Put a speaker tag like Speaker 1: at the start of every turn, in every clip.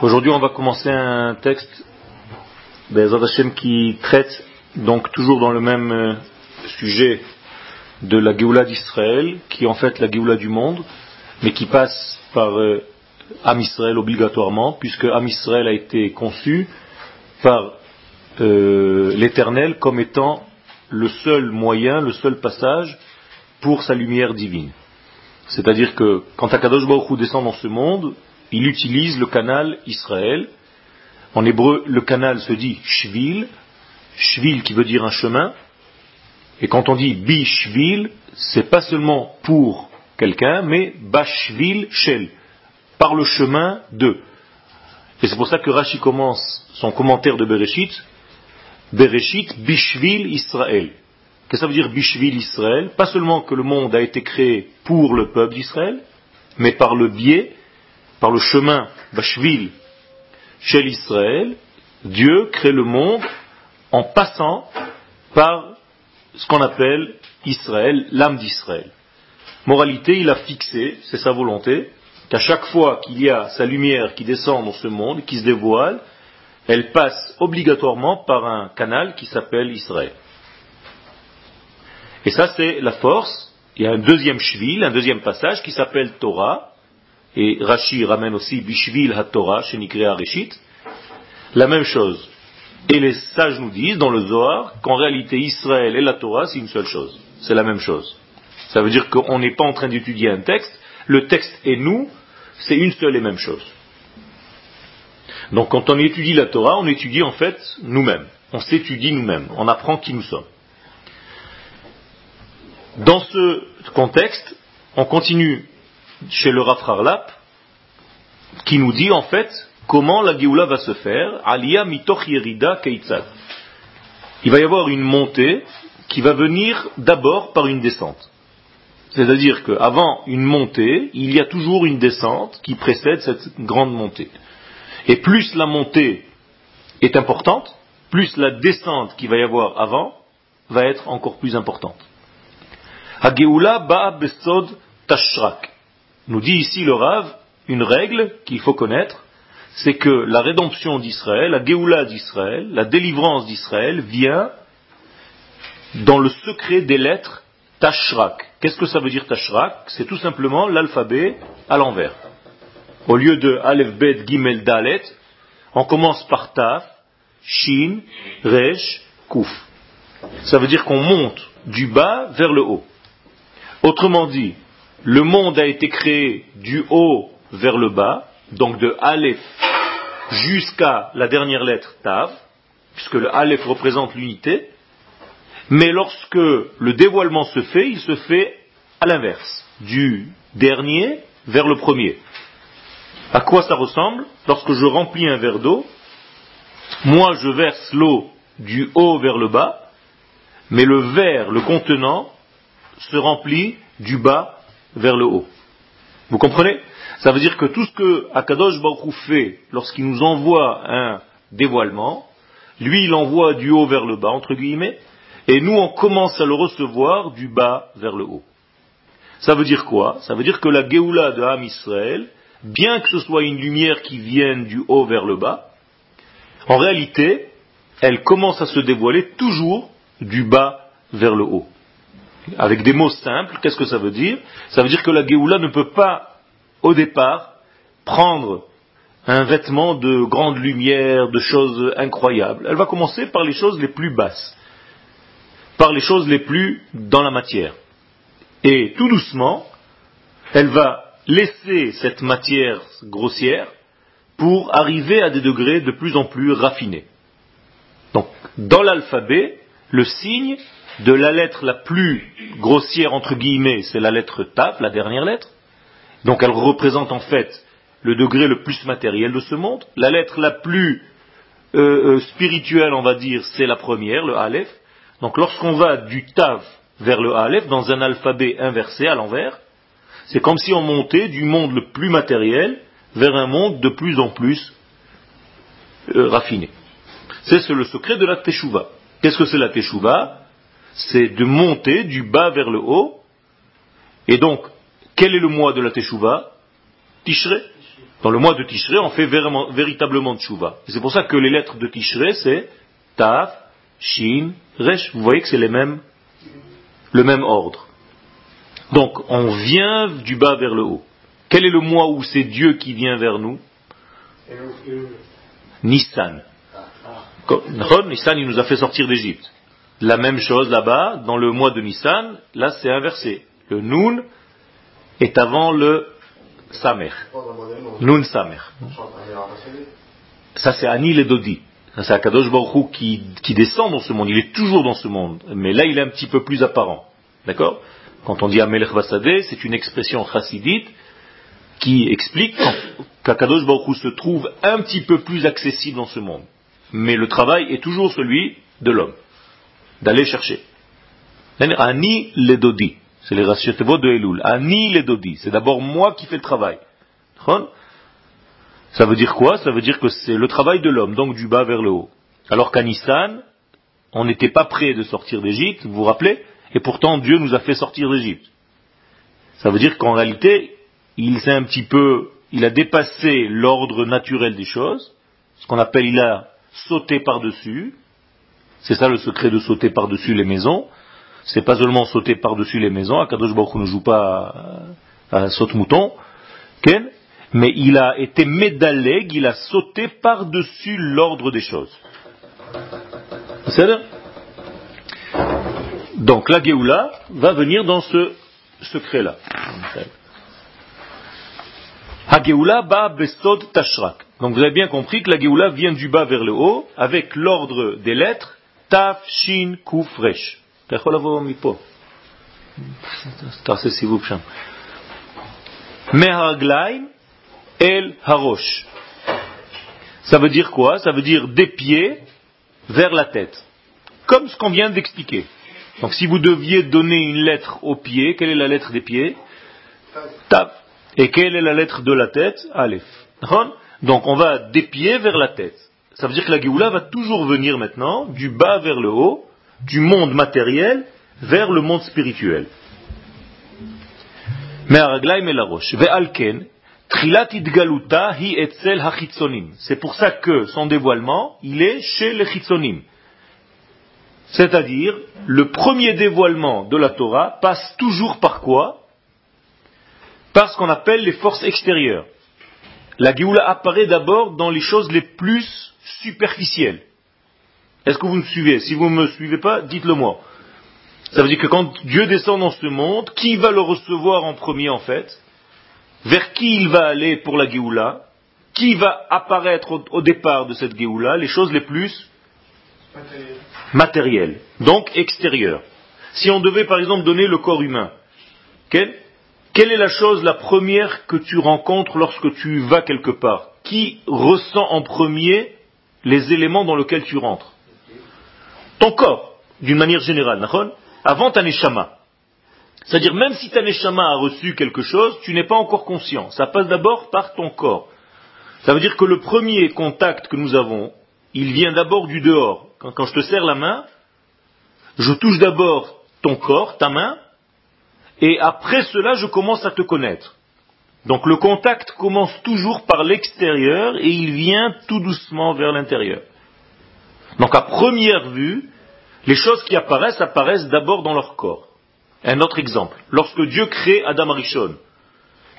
Speaker 1: Aujourd'hui, on va commencer un texte qui traite donc toujours dans le même euh, sujet de la Géoula d'Israël, qui est en fait la Géoula du monde, mais qui passe par euh, Am Israël obligatoirement, puisque Am Israël a été conçu par euh, l'Éternel comme étant le seul moyen, le seul passage pour sa lumière divine. C'est-à-dire que quand Akadosh Baruch Hu descend dans ce monde, il utilise le canal Israël. En hébreu, le canal se dit Shvil, Shvil qui veut dire un chemin. Et quand on dit Bishvil, c'est pas seulement pour quelqu'un, mais Bashvil Shel, par le chemin de. Et c'est pour ça que Rashi commence son commentaire de Bereshit, Bereshit Bishvil Israël. Qu'est-ce que ça veut dire Bishvil Israël? Pas seulement que le monde a été créé pour le peuple d'Israël, mais par le biais par le chemin Bashvil chez l'Israël, Dieu crée le monde en passant par ce qu'on appelle Israël, l'âme d'Israël. Moralité, il a fixé, c'est sa volonté, qu'à chaque fois qu'il y a sa lumière qui descend dans ce monde, qui se dévoile, elle passe obligatoirement par un canal qui s'appelle Israël. Et ça, c'est la force. Il y a un deuxième shvil, un deuxième passage qui s'appelle Torah, et Rashi ramène aussi Bishvil HaTorah, Shenikre Reshit, la même chose. Et les sages nous disent dans le Zohar qu'en réalité Israël et la Torah c'est une seule chose. C'est la même chose. Ça veut dire qu'on n'est pas en train d'étudier un texte, le texte et nous, c'est une seule et même chose. Donc quand on étudie la Torah, on étudie en fait nous-mêmes. On s'étudie nous-mêmes. On apprend qui nous sommes. Dans ce contexte, on continue chez le Rafrarlap, qui nous dit en fait comment la Géoula va se faire, Aliyah mitoch yerida. Il va y avoir une montée qui va venir d'abord par une descente. C'est-à-dire qu'avant une montée, il y a toujours une descente qui précède cette grande montée. Et plus la montée est importante, plus la descente qu'il va y avoir avant va être encore plus importante. Hageoula ba besod tashrak nous dit ici le Rav une règle qu'il faut connaître, c'est que la rédemption d'Israël, la Géoula d'Israël, la délivrance d'Israël vient dans le secret des lettres Tashrak. Qu'est-ce que ça veut dire Tashrak? C'est tout simplement l'alphabet à l'envers. Au lieu de Aleph, Bet, Gimel, Dalet, on commence par Taf, Shin, Resh, Kuf. Ça veut dire qu'on monte du bas vers le haut. Autrement dit, le monde a été créé du haut vers le bas, donc de Aleph jusqu'à la dernière lettre Tav, puisque le Aleph représente l'unité, mais lorsque le dévoilement se fait, il se fait à l'inverse, du dernier vers le premier. À quoi ça ressemble Lorsque je remplis un verre d'eau, moi je verse l'eau du haut vers le bas, mais le verre, le contenant, se remplit du bas vers le haut. Vous comprenez? Ça veut dire que tout ce que Akadosh Baruch fait lorsqu'il nous envoie un dévoilement, lui il envoie du haut vers le bas, entre guillemets, et nous on commence à le recevoir du bas vers le haut. Ça veut dire quoi? Ça veut dire que la Géoula de Ham Israël, bien que ce soit une lumière qui vienne du haut vers le bas, en réalité, elle commence à se dévoiler toujours du bas vers le haut. Avec des mots simples, qu'est-ce que ça veut dire? Ça veut dire que la Géoula ne peut pas, au départ, prendre un vêtement de grande lumière, de choses incroyables. Elle va commencer par les choses les plus basses, par les choses les plus dans la matière. Et tout doucement, elle va laisser cette matière grossière pour arriver à des degrés de plus en plus raffinés. Donc, dans l'alphabet, le signe de la lettre la plus grossière, entre guillemets, c'est la lettre Tav, la dernière lettre. Donc elle représente en fait le degré le plus matériel de ce monde. La lettre la plus euh, euh, spirituelle, on va dire, c'est la première, le Aleph. Donc lorsqu'on va du Tav vers le Aleph, dans un alphabet inversé à l'envers, c'est comme si on montait du monde le plus matériel vers un monde de plus en plus euh, raffiné. C'est le secret de la Teshuvah. Qu'est-ce que c'est la Teshuvah? C'est de monter du bas vers le haut. Et donc, quel est le mois de la Teshuvah Tishré. Dans le mois de Tishré, on fait véritablement. Et c'est pour ça que les lettres de Tishré, c'est Taf, Shin, Resh. Vous voyez que c'est les mêmes, le même ordre. Donc, on vient du bas vers le haut. Quel est le mois où c'est Dieu qui vient vers nous Nissan. Nissan, il nous a fait sortir d'Égypte. La même chose là-bas, dans le mois de Nissan, là c'est inversé. Le Nun est avant le Samer. Nun Samer. Ça c'est Anil et Dodi. C'est Akadosh Baruch qui, descend dans ce monde. Il est toujours dans ce monde. Mais là, il est un petit peu plus apparent. D'accord? Quand on dit Amelech Vasadeh, c'est une expression chassidite qui explique qu'Akadosh Baruch se trouve un petit peu plus accessible dans ce monde. Mais le travail est toujours celui de l'homme. D'aller chercher. Ani le Dodi. C'est les rachetevot de Elul. Ani le Dodi. C'est d'abord moi qui fais le travail. Ça veut dire quoi? Ça veut dire que c'est le travail de l'homme, donc du bas vers le haut. Alors qu'à Nissan, on n'était pas prêt de sortir d'Égypte, vous vous rappelez? Et pourtant Dieu nous a fait sortir d'Égypte. Ça veut dire qu'en réalité, il s'est un petit peu, il a dépassé l'ordre naturel des choses, ce qu'on appelle, il a sauté par-dessus. C'est ça le secret de sauter par-dessus les maisons. C'est pas seulement sauter par-dessus les maisons. Akadosh Baruch ne joue pas à, à saute-mouton. Mais il a été médaleg, il a sauté par-dessus l'ordre des choses. C'est Donc la Géoula va venir dans ce secret-là. Hageoula ba besod tashrak. Donc vous avez bien compris que la Géoula vient du bas vers le haut avec l'ordre des lettres taf, shin, kuf, resh. Meharglaim El Harosh. Ça veut dire quoi? Ça veut dire des pieds vers la tête. Comme ce qu'on vient d'expliquer. Donc si vous deviez donner une lettre aux pieds, quelle est la lettre des pieds? Taf. Et quelle est la lettre de la tête? Aleph. Donc on va des pieds vers la tête. Ça veut dire que la Géoula va toujours venir maintenant du bas vers le haut, du monde matériel vers le monde spirituel. C'est pour ça que son dévoilement, il est chez les chitzonim. C'est-à-dire, le premier dévoilement de la Torah passe toujours par quoi? Par ce qu'on appelle les forces extérieures. La Géoula apparaît d'abord dans les choses les plus superficielles. Est-ce que vous me suivez? Si vous ne me suivez pas, dites-le moi. Ça veut dire que quand Dieu descend dans ce monde, qui va le recevoir en premier en fait? Vers qui il va aller pour la Géoula, qui va apparaître au, départ de cette Géoula, les choses les plus matérielles, donc extérieures. Si on devait par exemple donner le corps humain, quelle, quelle est la chose la première que tu rencontres lorsque tu vas quelque part? Qui ressent en premier les éléments dans lesquels tu rentres Ton corps, d'une manière générale, avant ta neshama. C'est-à-dire, même si ta neshama a reçu quelque chose, tu n'es pas encore conscient. Ça passe d'abord par ton corps. Ça veut dire que le premier contact que nous avons, il vient d'abord du dehors. Quand, quand, je te serre la main, je touche d'abord ton corps, ta main, et après cela, je commence à te connaître. Donc le contact commence toujours par l'extérieur et il vient tout doucement vers l'intérieur. Donc à première vue, les choses qui apparaissent apparaissent d'abord dans leur corps. Un autre exemple. Lorsque Dieu crée Adam Arishon,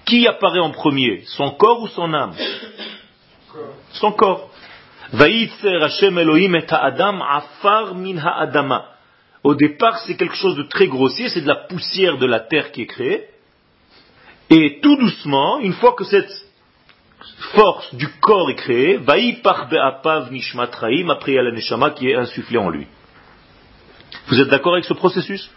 Speaker 1: qui apparaît en premier? Son corps ou son âme? Son corps. Elohim et Adam afar min. Au départ, c'est quelque chose de très grossier, c'est de la poussière de la terre qui est créée. Et tout doucement, une fois que cette force du corps est créée, par be'apav nishmatraim, après il y a la neshama qui est insufflée en lui. Vous êtes d'accord avec ce processus?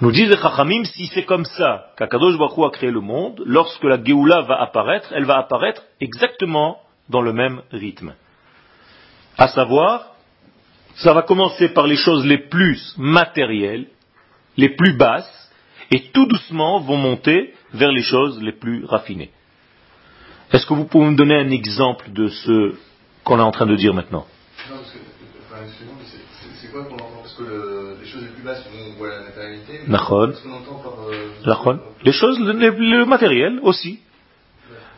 Speaker 1: Nous disent les Chachamim, si c'est comme ça qu'Akadosh Baruch a créé le monde, lorsque la Géoula va apparaître, elle va apparaître exactement dans le même rythme. À savoir, ça va commencer par les choses les plus matérielles, les plus basses, et tout doucement vont monter vers les choses les plus raffinées. Est-ce que vous pouvez me donner un exemple de ce qu'on est en train de dire maintenant? Non, parce que, c'est quoi qu'on Parce que les choses les plus basses, on voit la matérialité. Par, euh, les choses, le, matériel aussi.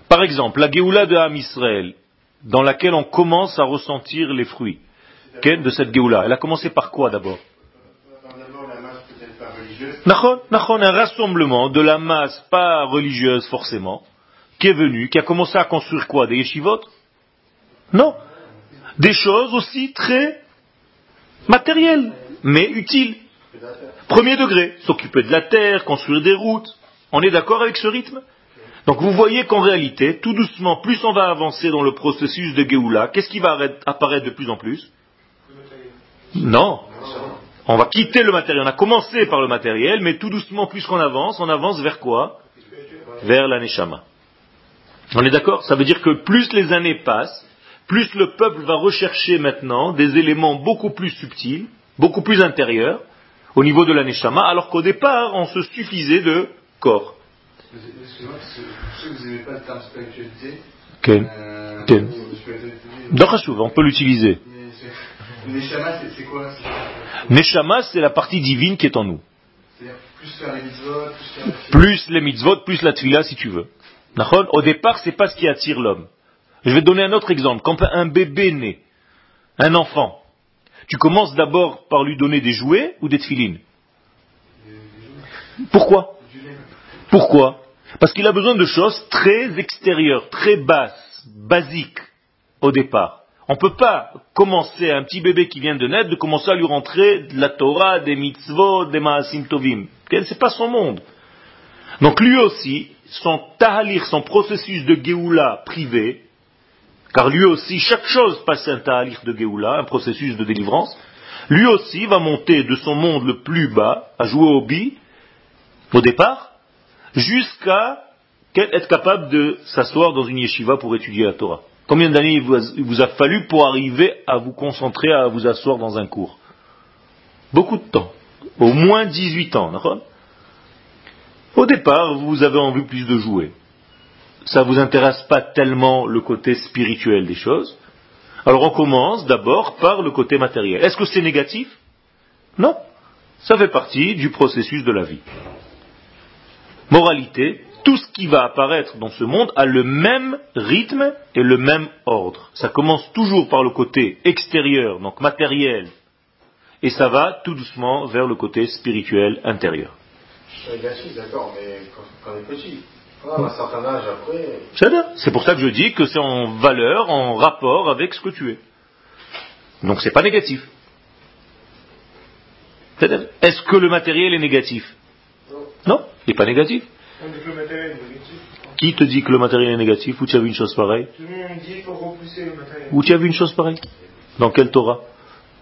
Speaker 1: Par exemple, la Géoula de Ham Israël, dans laquelle on commence à ressentir les fruits. De cette Géoula, elle a commencé par quoi d'abord? Un rassemblement de la masse pas religieuse forcément, qui est venu, qui a commencé à construire quoi Des yeshivot? Non. Des choses aussi très matérielles, mais utiles. Premier degré, s'occuper de la terre, construire des routes. On est d'accord avec ce rythme? Donc vous voyez qu'en réalité, tout doucement, plus on va avancer dans le processus de Géoula, qu'est-ce qui va apparaître de plus en plus? Non. On va quitter le matériel. On a commencé par le matériel, mais tout doucement, plus qu'on avance, on avance vers quoi? Vers la On est d'accord? Ça veut dire que plus les années passent, plus le peuple va rechercher maintenant des éléments beaucoup plus subtils, beaucoup plus intérieurs, au niveau de la alors qu'au départ, on se suffisait de corps. Excusez-moi, je vous n'aimez pas le terme spiritualité. Euh, on peut l'utiliser. C'est quoi? Neshama, c'est la partie divine qui est en nous. Plus les mitzvot, plus, la tfila si tu veux. Au départ, c'est pas ce qui attire l'homme. Je vais te donner un autre exemple. Quand un bébé naît, un enfant, tu commences d'abord par lui donner des jouets ou des tfilines? Pourquoi? Pourquoi? Parce qu'il a besoin de choses très extérieures, très basses, basiques au départ. On ne peut pas commencer un petit bébé qui vient de naître de commencer à lui rentrer la Torah, des mitzvot, des maasim tovim. C'est pas son monde. Donc lui aussi, son tahalir, son processus de Géoula privé, car lui aussi, chaque chose passe un tahalir de Géoula, un processus de délivrance, lui aussi va monter de son monde le plus bas, à jouer au bi, au départ, jusqu'à être capable de s'asseoir dans une yeshiva pour étudier la Torah. Combien d'années il vous a fallu pour arriver à vous concentrer, à vous asseoir dans un cours? Beaucoup de temps. Au moins 18 ans, Au départ, vous avez envie plus de jouer. Ça ne vous intéresse pas tellement le côté spirituel des choses. Alors on commence d'abord par le côté matériel. Est-ce que c'est négatif? Non. Ça fait partie du processus de la vie. Moralité, tout ce qui va apparaître dans ce monde a le même rythme et le même ordre. Ça commence toujours par le côté extérieur, donc matériel, et ça va tout doucement vers le côté spirituel intérieur. d'accord, mais quand, on est petit, quand on a un certain âge après. C'est pour ça que je dis que c'est en valeur, en rapport avec ce que tu es. Donc c'est pas négatif. Est-ce que le matériel est négatif? Non, non il n'est pas négatif. Qui te dit que le matériel est négatif Où tu as vu une chose pareille Tout le monde dit qu'il faut repousser le matériel. Où tu as vu une chose pareille Dans quel Torah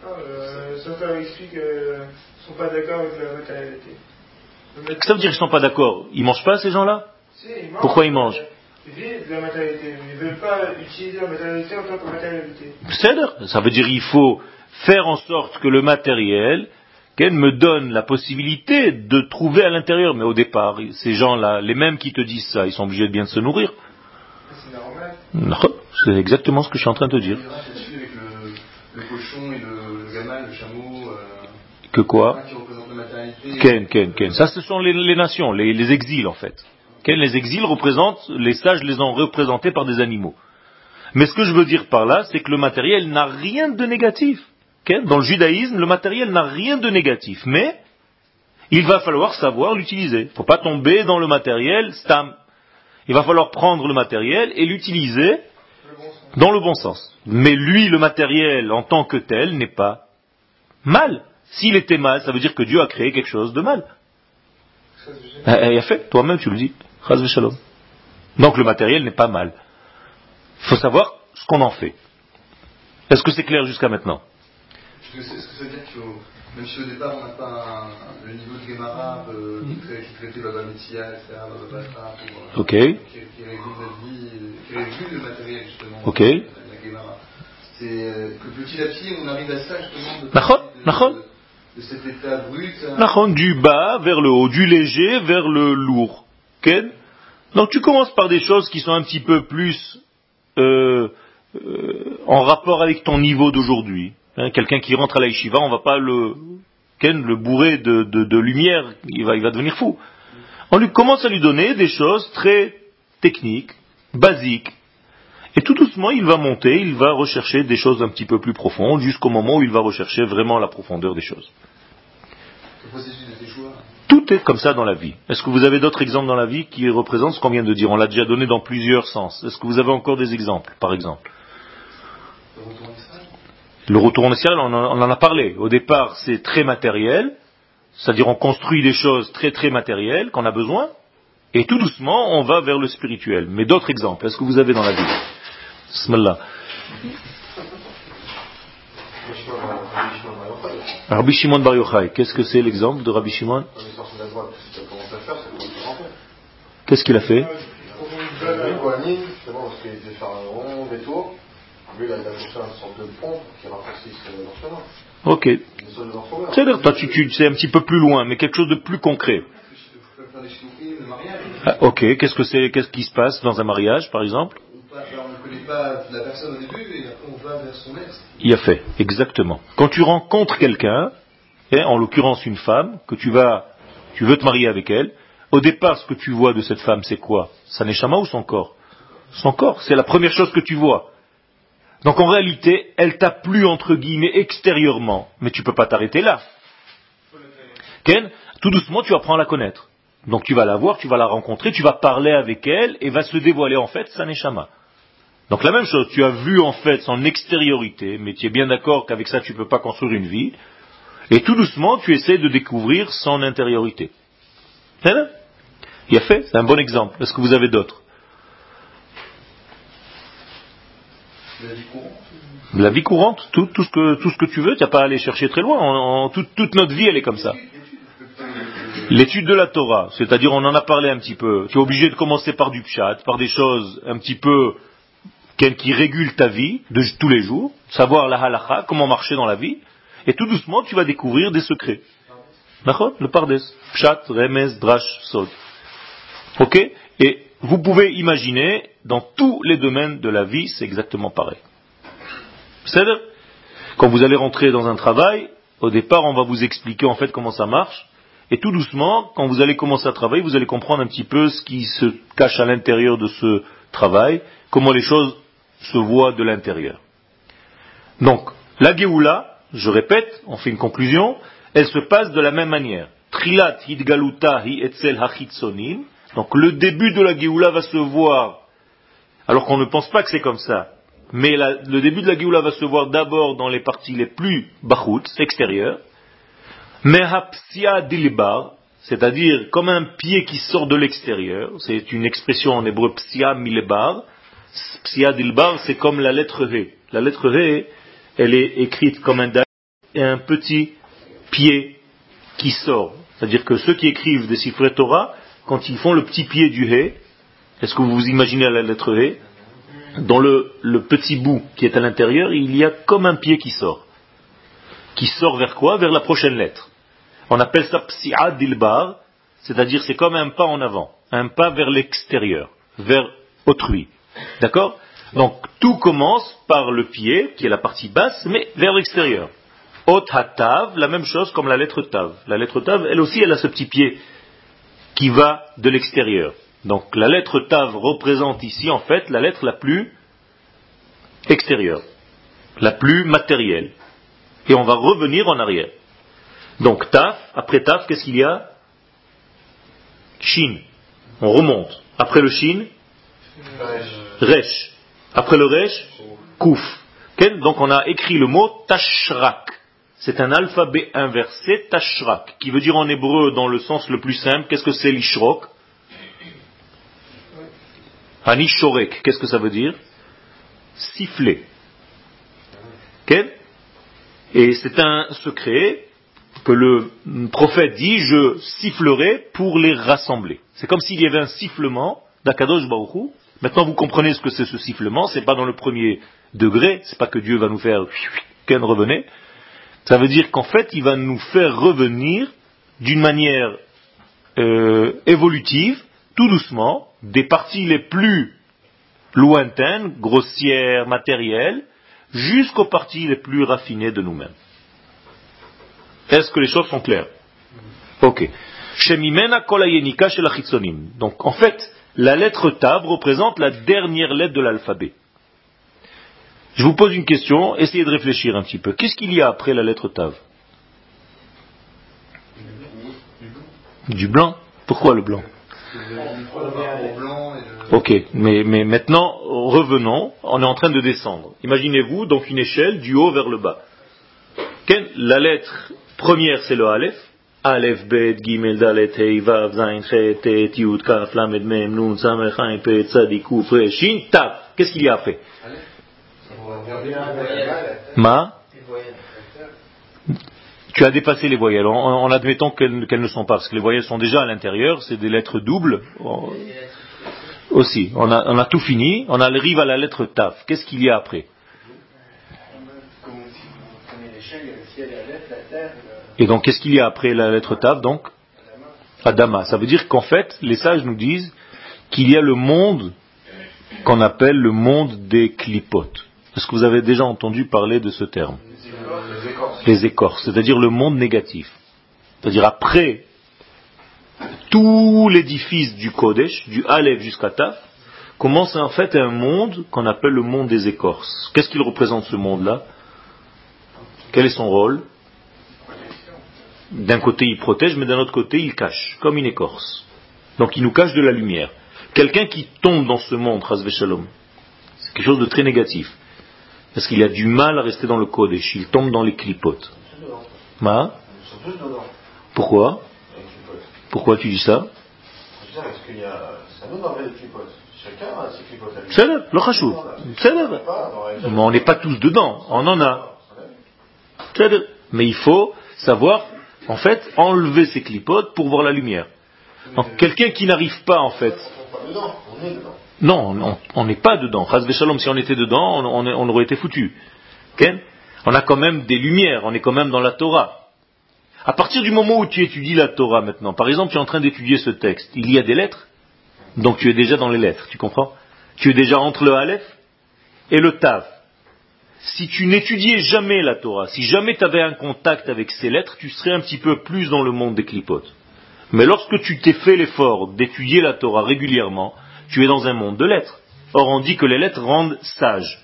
Speaker 1: ah, euh, explique qu'ils ne sont pas d'accord avec la matérialité. Ça veut dire qu'ils ne sont pas d'accord. Ils ne mangent pas ces gens-là si, ils mangent, Pourquoi ils mangent de la matérialité. Ils ne veulent pas utiliser la matérialité en tant que matérialité. Ça veut dire qu'il faut faire en sorte que le matériel qu'elle me donne la possibilité de trouver à l'intérieur. Mais au départ, ces gens-là, les mêmes qui te disent ça, ils sont obligés de bien se nourrir. Non, c'est exactement ce que je suis en train de te dire. Le, cochon et le, gamin, le chameau. Euh, que quoi Ken, Ken, Ken. Ça, ce sont les, nations, les, exils en fait. Ken, les exils représentent, les sages les ont représentés par des animaux. Mais ce que je veux dire par là, c'est que le matériel n'a rien de négatif. Dans le judaïsme, le matériel n'a rien de négatif, mais il va falloir savoir l'utiliser. Il ne faut pas tomber dans le matériel stam. Il va falloir prendre le matériel et l'utiliser dans le bon sens. Mais lui, le matériel en tant que tel, n'est pas mal. S'il était mal, ça veut dire que Dieu a créé quelque chose de mal. Il a fait, toi-même tu le dis. Donc le matériel n'est pas mal. Il faut savoir ce qu'on en fait. Est-ce que c'est clair jusqu'à maintenant? Est-ce que ça veut dire que même si au départ on n'a pas un, le niveau de Gemara euh, qui, traitait Baba Metzia, etc., Baba Batra, pour, euh, qui, qui notre vie, qui régule le matériel justement, Ok. la, la Gemara. C'est euh, que petit à petit on arrive à ça justement de, de, de, de cet état brut. Hein. Du bas vers le haut, du léger vers le lourd. Okay Donc tu commences par des choses qui sont un petit peu plus euh, en rapport avec ton niveau d'aujourd'hui. Hein, quelqu'un qui rentre à la yeshiva, on ne va pas le, le bourrer de, lumière, il va, il va devenir fou. On lui commence à lui donner des choses très techniques, basique. Et tout doucement, il va monter, il va rechercher des choses un petit peu plus profondes, jusqu'au moment où il va rechercher vraiment la profondeur des choses. Tout est comme ça dans la vie. Est-ce que vous avez d'autres exemples dans la vie qui représentent ce qu'on vient de dire? On l'a déjà donné dans plusieurs sens. Est-ce que vous avez encore des exemples, par exemple? Le retour en Israël, on en a parlé. Au départ, c'est très matériel, c'est-à-dire on construit des choses très très matérielles qu'on a besoin, et tout doucement, on va vers le spirituel. Mais d'autres exemples, est-ce que vous avez dans la vie Bismillah. Rabbi Shimon Bar Yochai, qu'est-ce que c'est l'exemple de Rabbi Shimon Qu'est-ce qu'il a fait Ok. C'est-à-dire, toi, tu, tu c'est un petit peu plus loin, mais quelque chose de plus concret. Ah, ok, qu'est-ce que c'est, qu'est-ce qui se passe dans un mariage, par exemple? Il a fait, exactement. Quand tu rencontres quelqu'un, hein, en l'occurrence une femme, que tu vas, tu veux te marier avec elle, au départ, ce que tu vois de cette femme, c'est quoi? Sa neshama ou son corps? Son corps, c'est la première chose que tu vois. Donc en réalité, elle t'a plu entre guillemets extérieurement, mais tu ne peux pas t'arrêter là. Ken, tout doucement, tu apprends à la connaître. Donc tu vas la voir, tu vas la rencontrer, tu vas parler avec elle et va se dévoiler en fait sa neshama. Donc la même chose, tu as vu en fait son extériorité, mais tu es bien d'accord qu'avec ça tu ne peux pas construire une vie, et tout doucement tu essaies de découvrir son intériorité. Il a fait, c'est un bon exemple. Est-ce que vous avez d'autres? La vie courante La vie courante, tout, ce, que, tout ce que tu veux, tu n'as pas à aller chercher très loin. En, toute notre vie, elle est comme ça. L'étude de la Torah, c'est-à-dire on en a parlé un petit peu. Tu es obligé de commencer par du pshat, par des choses un petit peu qui régulent ta vie de tous les jours, savoir la halacha, comment marcher dans la vie, et tout doucement tu vas découvrir des secrets. D'accord? Le pardes. Pshat, remez, drash, sod. Ok? Et vous pouvez imaginer, dans tous les domaines de la vie, c'est exactement pareil. C'est Quand vous allez rentrer dans un travail, au départ, on va vous expliquer en fait comment ça marche. Et tout doucement, quand vous allez commencer à travailler, vous allez comprendre un petit peu ce qui se cache à l'intérieur de ce travail, comment les choses se voient de l'intérieur. Donc, la Géoula, je répète, on fait une conclusion, elle se passe de la même manière. Trilat hidgaluta hi etzel hachitsonim. Donc le début de la Géoula va se voir, alors qu'on ne pense pas que c'est comme ça. Mais le début de la Géoula va se voir d'abord dans les parties les plus bachut, extérieures. Mehapsia dilibar, c'est-à-dire comme un pied qui sort de l'extérieur, c'est une expression en hébreu psia milebar. Psia dilbar, c'est comme la lettre Ré. La lettre Ré, elle est écrite comme un petit pied qui sort. C'est-à-dire que ceux qui écrivent des chiffres Torah, quand ils font le petit pied du Hé, est-ce que vous vous imaginez la lettre Hé Dans le, petit bout qui est à l'intérieur, il y a comme un pied qui sort. Qui sort vers quoi? Vers la prochaine lettre. On appelle ça psi'a dilbar, c'est-à-dire c'est comme un pas en avant, un pas vers l'extérieur, vers autrui. D'accord? Donc tout commence par le pied, qui est la partie basse, mais vers l'extérieur. Ot hatav, la même chose comme la lettre tav. La lettre tav, elle aussi, elle a ce petit pied qui va de l'extérieur. Donc la lettre tav représente ici en fait la lettre la plus extérieure, la plus matérielle. Et on va revenir en arrière. Donc taf, après taf, qu'est-ce qu'il y a? Shin. On remonte. Après le shin, resh. Après le resh, kouf. Donc on a écrit le mot tashrak. C'est un alphabet inversé, tashrak, qui veut dire en hébreu, dans le sens le plus simple, qu'est-ce que c'est l'ishrok? Anishorek, qu'est-ce que ça veut dire? Siffler. Et c'est un secret que le prophète dit, je sifflerai pour les rassembler. C'est comme s'il y avait un sifflement d'Akadosh. Maintenant vous comprenez ce que c'est ce sifflement, c'est pas dans le premier degré, c'est pas que Dieu va nous faire Ken revenez. Ça veut dire qu'en fait il va nous faire revenir d'une manière euh, évolutive, tout doucement, des parties les plus lointaines, grossières, matérielles, jusqu'aux parties les plus raffinées de nous-mêmes. Est-ce que les choses sont claires? Ok. Donc en fait, la lettre Tav représente la dernière lettre de l'alphabet. Je vous pose une question, essayez de réfléchir un petit peu. Qu'est-ce qu'il y a après la lettre Tav? Du blanc. Pourquoi le blanc? Ok, mais, maintenant, revenons, on est en train de descendre. Imaginez-vous donc une échelle du haut vers le bas. La lettre première, c'est le Aleph. Aleph, Bet, Gimel, Dalet, Hei, Vav, Zain, Chet, Tet, Kaf, Lamed, Mem, Nun, Samech, Pet, Tzadik, Kuf, Shin, Tav. Qu'est-ce qu'il y a après? Ma? Tu as dépassé les voyelles, en, admettant qu'elles ne sont pas, parce que les voyelles sont déjà à l'intérieur, c'est des lettres doubles. Aussi, on a, tout fini, on arrive à la lettre Taf. Qu'est-ce qu'il y a après? Et donc, qu'est-ce qu'il y a après la lettre Taf, donc? Adama. Ça veut dire qu'en fait, les sages nous disent qu'il y a le monde qu'on appelle le monde des clipotes. Est-ce que vous avez déjà entendu parler de ce terme Les écorces, c'est-à-dire le monde négatif. C'est-à-dire après tout l'édifice du Kodesh, du Aleph jusqu'à Taf, commence en fait un monde qu'on appelle le monde des écorces. Qu'est-ce qu'il représente ce monde-là? Quel est son rôle? D'un côté il protège, mais d'un autre côté il cache, comme une écorce. Donc il nous cache de la lumière. Quelqu'un qui tombe dans ce monde, Shalom, c'est quelque chose de très négatif. Parce qu'il a du mal à rester dans le Kodesh. Il tombe dans les clipotes. Ma? Pourquoi? Pourquoi tu dis ça? Parce qu'il y a... Chacun a ses clipotes. le rachou. Mais on n'est pas tous dedans. On en a. Mais il faut savoir, en fait, enlever ses clipotes pour voir la lumière. Quelqu'un qui n'arrive pas, en fait. On est dedans. Non, on n'est pas dedans. Shalom, si on était dedans, on, aurait été foutu. on a quand même des lumières, on est quand même dans la Torah. À partir du moment où tu étudies la Torah maintenant, par exemple, tu es en train d'étudier ce texte, il y a des lettres, donc tu es déjà dans les lettres, tu comprends? Tu es déjà entre le Aleph et le Tav. Si tu n'étudiais jamais la Torah, si jamais tu avais un contact avec ces lettres, tu serais un petit peu plus dans le monde des clipotes. Mais lorsque tu t'es fait l'effort d'étudier la Torah régulièrement, tu es dans un monde de lettres. Or, on dit que les lettres rendent sages.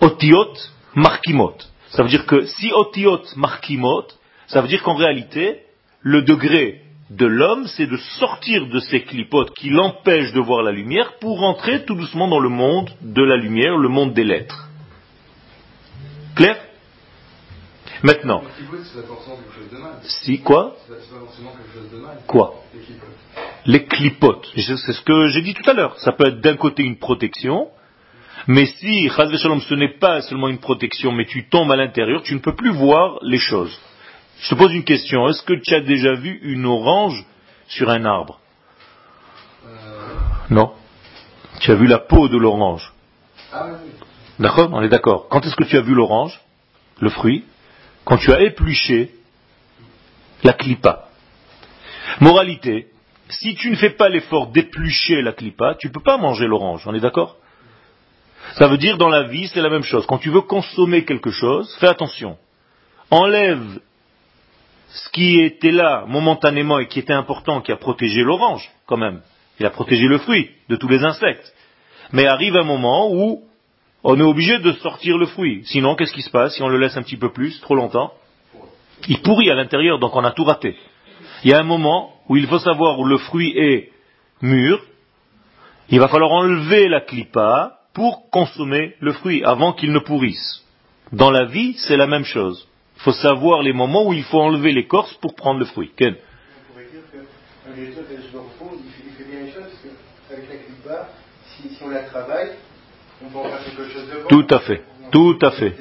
Speaker 1: Otiot markimot. Ça veut dire que si otiot markimot, ça veut dire qu'en réalité, le degré de l'homme, c'est de sortir de ces clipotes qui l'empêchent de voir la lumière pour rentrer tout doucement dans le monde de la lumière, le monde des lettres. Clair Maintenant. Si quoi Quoi les clipotes. C'est ce que j'ai dit tout à l'heure. Ça peut être d'un côté une protection, mais si, Shalom, ce n'est pas seulement une protection, mais tu tombes à l'intérieur, tu ne peux plus voir les choses. Je te pose une question. Est-ce que tu as déjà vu une orange sur un arbre? Euh. Non. Tu as vu la peau de l'orange? Ah d'accord? On est d'accord. Quand est-ce que tu as vu l'orange? Le fruit? Quand tu as épluché la clipa? Moralité, si tu ne fais pas l'effort d'éplucher la clipa, tu ne peux pas manger l'orange, on est d'accord? Ça veut dire dans la vie, c'est la même chose. Quand tu veux consommer quelque chose, fais attention. Enlève ce qui était là momentanément et qui était important, qui a protégé l'orange, quand même. Il a protégé le fruit de tous les insectes. Mais arrive un moment où on est obligé de sortir le fruit. Sinon, qu'est-ce qui se passe si on le laisse un petit peu plus, trop longtemps? Il pourrit à l'intérieur, donc on a tout raté. Il y a un moment où il faut savoir où le fruit est mûr, il va falloir enlever la clipa pour consommer le fruit avant qu'il ne pourrisse. Dans la vie, c'est la même chose. Il faut savoir les moments où il faut enlever l'écorce pour prendre le fruit. Ken On pourrait dire qu'un agriculteur qui il fait bien les choses, parce qu'avec la clipa, si, on la travaille, on peut en faire quelque chose de bon. Tout à fait, tout à fait.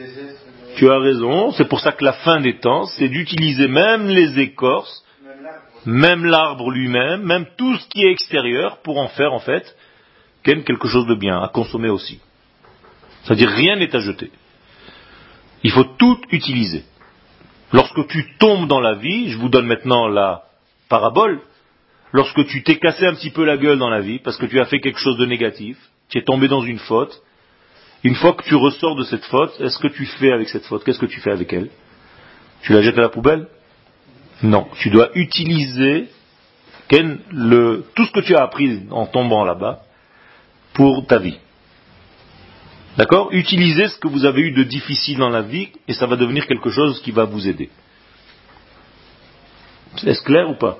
Speaker 1: Tu as raison, c'est pour ça que la fin des temps, c'est d'utiliser même les écorces même l'arbre lui-même, même tout ce qui est extérieur, pour en faire en fait quelque chose de bien, à consommer aussi. C'est-à-dire rien n'est à jeter. Il faut tout utiliser. Lorsque tu tombes dans la vie, je vous donne maintenant la parabole, lorsque tu t'es cassé un petit peu la gueule dans la vie, parce que tu as fait quelque chose de négatif, tu es tombé dans une faute, une fois que tu ressors de cette faute, est-ce que tu fais avec cette faute? Qu'est-ce que tu fais avec elle? Tu la jettes à la poubelle? Non, tu dois utiliser le, tout ce que tu as appris en tombant là-bas pour ta vie. D'accord? Utilisez ce que vous avez eu de difficile dans la vie et ça va devenir quelque chose qui va vous aider. Est-ce clair ou pas?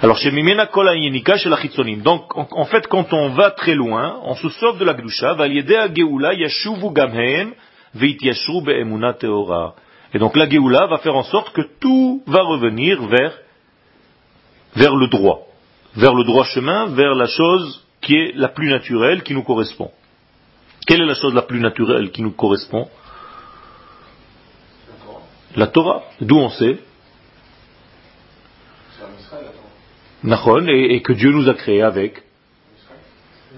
Speaker 1: Alors, chez Mimena Kola chez la Donc, en, fait, quand on va très loin, on se sauve de la Gdusha, Yashuvu Gamhem, Be'emuna Teora. Et donc, la Geoula va faire en sorte que tout va revenir vers, vers le droit. Vers le droit chemin, vers la chose qui est la plus naturelle, qui nous correspond. Quelle est la chose la plus naturelle qui nous correspond? La Torah. D'où on sait? Et, et que Dieu nous a créé avec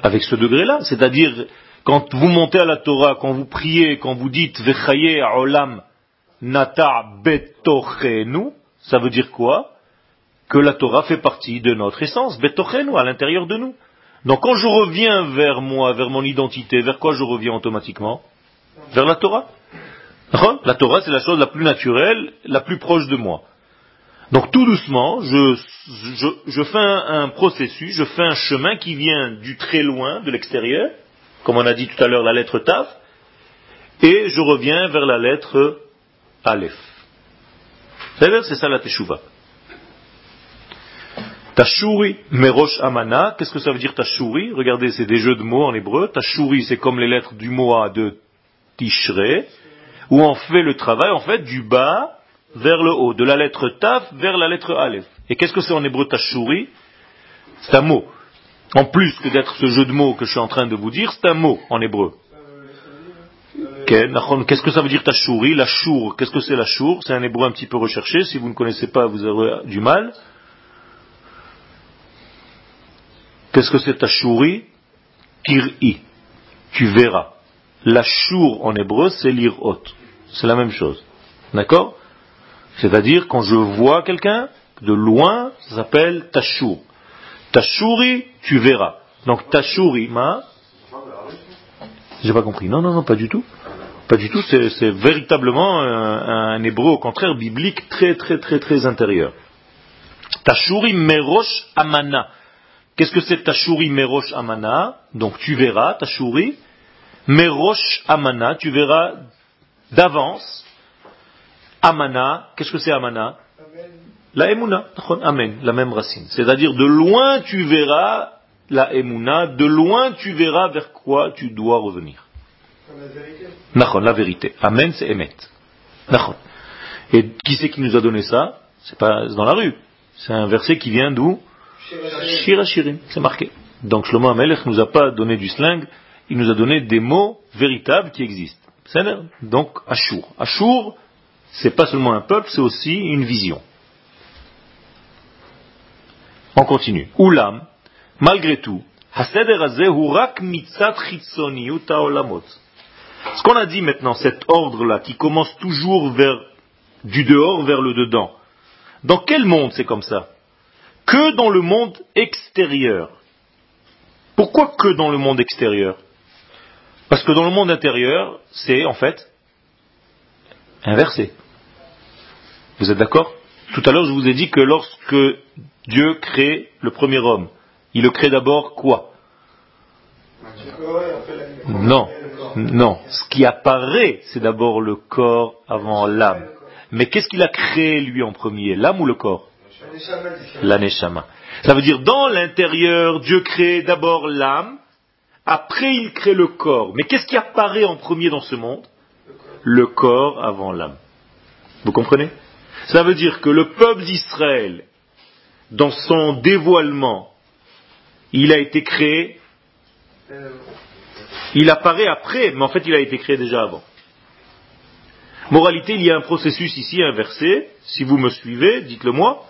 Speaker 1: avec ce degré-là. C'est-à-dire, quand vous montez à la Torah, quand vous priez, quand vous dites nata betochenu, ça veut dire quoi? Que la Torah fait partie de notre essence, betochenu, à l'intérieur de nous. Donc quand je reviens vers moi, vers mon identité, vers quoi je reviens automatiquement? Vers la Torah. La Torah, c'est la chose la plus naturelle, la plus proche de moi. Donc tout doucement, je, fais un, processus, je fais un chemin qui vient du très loin, de l'extérieur, comme on a dit tout à l'heure la lettre Taf, et je reviens vers la lettre Aleph. C'est ça la Teshuvah. Tashuri, Merosh Amana, qu'est-ce que ça veut dire Tashuri? Regardez, c'est des jeux de mots en hébreu. Tashuri, c'est comme les lettres du Moa de Tishre, où on fait le travail, en fait, du bas vers le haut, de la lettre Taf vers la lettre Aleph. Et qu'est-ce que c'est en hébreu Tashuri? C'est un mot. En plus que d'être ce jeu de mots que je suis en train de vous dire, c'est un mot en hébreu. Qu'est-ce que ça veut dire Tashuri La chour, qu'est-ce que c'est la chour? C'est un hébreu un petit peu recherché. Si vous ne connaissez pas, vous aurez du mal. Qu'est-ce que c'est Tashuri Kir'i. Tu verras. La chour en hébreu, c'est l'irot. C'est la même chose. D'accord? C'est-à-dire, quand je vois quelqu'un, de loin, ça s'appelle Tashur. Tashuri, tu verras. Donc Tashuri, ma. J'ai pas compris. Non, non, non, pas du tout. Pas du tout. C'est véritablement un, hébreu, au contraire, biblique, très, très, très, très intérieur. Tashuri merosh amana. Qu'est-ce que c'est Tashuri merosh amana? Donc tu verras, Tashuri. Merosh amana, tu verras d'avance Amana, qu'est-ce que c'est Amana? La Emuna, Amen, la même racine. C'est-à-dire de loin tu verras la Emuna, de loin tu verras vers quoi tu dois revenir. La vérité. la vérité. Amen, c'est Emet. Et qui c'est qui nous a donné ça? C'est pas dans la rue. C'est un verset qui vient d'où? Shira Shirim, c'est marqué. Donc Shlomo Amelech nous a pas donné du slang, il nous a donné des mots véritables qui existent. Donc Ashur. Ashur, c'est pas seulement un peuple, c'est aussi une vision. On continue. Oulam, malgré tout, ce qu'on a dit maintenant, cet ordre-là, qui commence toujours du dehors vers le dedans, dans quel monde c'est comme ça? Que dans le monde extérieur. Pourquoi que dans le monde extérieur? Parce que dans le monde intérieur, c'est en fait inversé. Vous êtes d'accord? Tout à l'heure, je vous ai dit que lorsque Dieu crée le premier homme, il le crée d'abord quoi Non, non. Ce qui apparaît, c'est d'abord le corps avant l'âme. Mais qu'est-ce qu'il a créé lui en premier L'âme ou le corps L'aneshama. Ça veut dire dans l'intérieur, Dieu crée d'abord l'âme, après il crée le corps. Mais qu'est-ce qui apparaît en premier dans ce monde Le corps avant l'âme. Vous comprenez? Ça veut dire que le peuple d'Israël, dans son dévoilement, il a été créé, il apparaît après, mais en fait il a été créé déjà avant. Moralité, il y a un processus ici inversé, si vous me suivez, dites-le moi,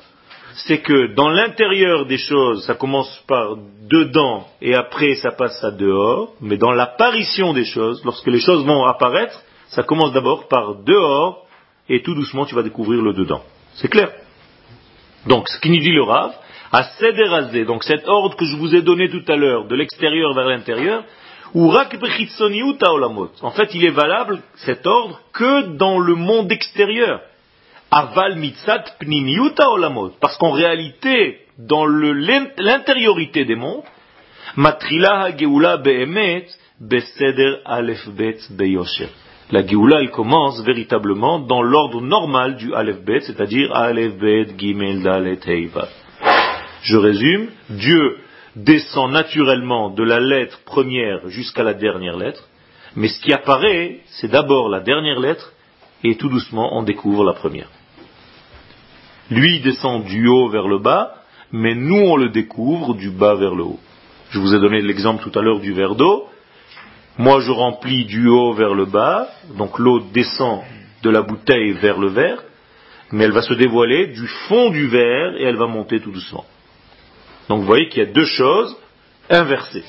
Speaker 1: c'est que dans l'intérieur des choses, ça commence par dedans et après ça passe à dehors, mais dans l'apparition des choses, lorsque les choses vont apparaître, ça commence d'abord par dehors et tout doucement tu vas découvrir le dedans. C'est clair? Donc, ce qui nous dit le Rav, à Sederazé, donc cet ordre que je vous ai donné tout à l'heure, de l'extérieur vers l'intérieur, ou En fait, il est valable, cet ordre, que dans le monde extérieur. Aval mitzat pnimiuta olamot. Parce qu'en réalité, dans l'intériorité des mondes, matrila ha be'emet beseder bet beyosher. La Géoula, elle commence véritablement dans l'ordre normal du Aleph c'est-à-dire Aleph Bet, Gimel, Dalet, Heiva. Je résume, Dieu descend naturellement de la lettre première jusqu'à la dernière lettre, mais ce qui apparaît, c'est d'abord la dernière lettre, et tout doucement on découvre la première. Lui descend du haut vers le bas, mais nous on le découvre du bas vers le haut. Je vous ai donné l'exemple tout à l'heure du verre d'eau. Moi je remplis du haut vers le bas, donc l'eau descend de la bouteille vers le verre, mais elle va se dévoiler du fond du verre et elle va monter tout doucement. Donc vous voyez qu'il y a deux choses inversées.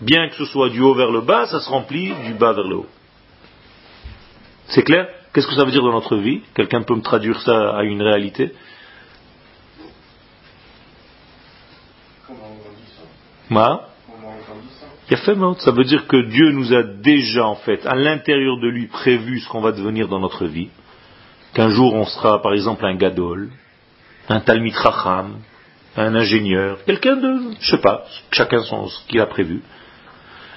Speaker 1: Bien que ce soit du haut vers le bas, ça se remplit du bas vers le haut. C'est clair? Qu'est-ce que ça veut dire dans notre vie? Quelqu'un peut me traduire ça à une réalité? Ma? Ça veut dire que Dieu nous a déjà, en fait, à l'intérieur de lui, prévu ce qu'on va devenir dans notre vie. Qu'un jour on sera, par exemple, un gadol, un talmid racham, un ingénieur, quelqu'un de, je sais pas, chacun son, ce qu'il a prévu.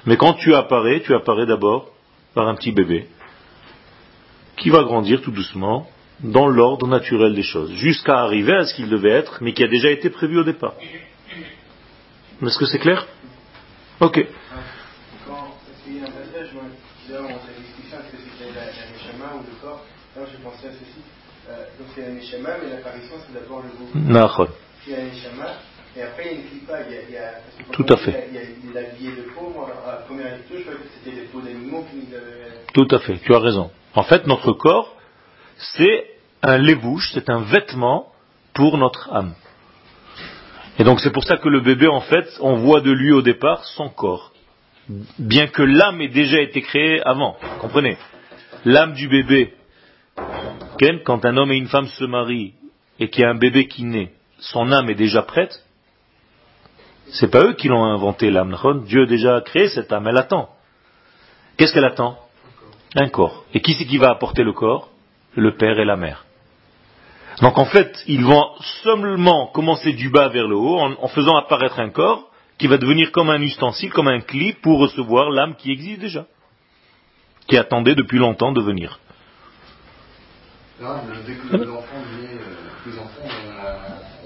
Speaker 1: Mais quand tu apparais, tu apparais d'abord par un petit bébé qui va grandir tout doucement dans l'ordre naturel des choses, jusqu'à arriver à ce qu'il devait être, mais qui a déjà été prévu au départ. Est-ce que c'est clair Ok. Quand il y a un passage, moi, dans cette discussion, est-ce que c'était la, la ou le corps Alors j'ai pensé à ceci. Donc c'est la Neshama, mais l'apparition c'est d'abord le beau. Puis il y a la Neshama, et après, il y a une clipa, il y a, il y a Tout à fait. Il y a, il y a l'habillé de peau. Moi, à la première lecture, je croyais que c'était des peaux d'animaux qui nous avaient. Tout à fait, tu as raison. En fait, notre corps, c'est un lébouche, c'est un vêtement pour notre âme. Et donc c'est pour ça que le bébé, en fait, on voit de lui au départ son corps. Bien que l'âme ait déjà été créée avant. Comprenez? L'âme du bébé, quand un homme et une femme se marient et qu'il y a un bébé qui naît, son âme est déjà prête, c'est pas eux qui l'ont inventé l'âme. Dieu a déjà créé cette âme, elle attend. Qu'est-ce qu'elle attend? Un corps. Et qui c'est qui va apporter le corps? Le père et la mère. Donc en fait, ils vont seulement commencer du bas vers le haut en, faisant apparaître un corps qui va devenir comme un ustensile, comme un clip pour recevoir l'âme qui existe déjà, qui attendait depuis longtemps de venir.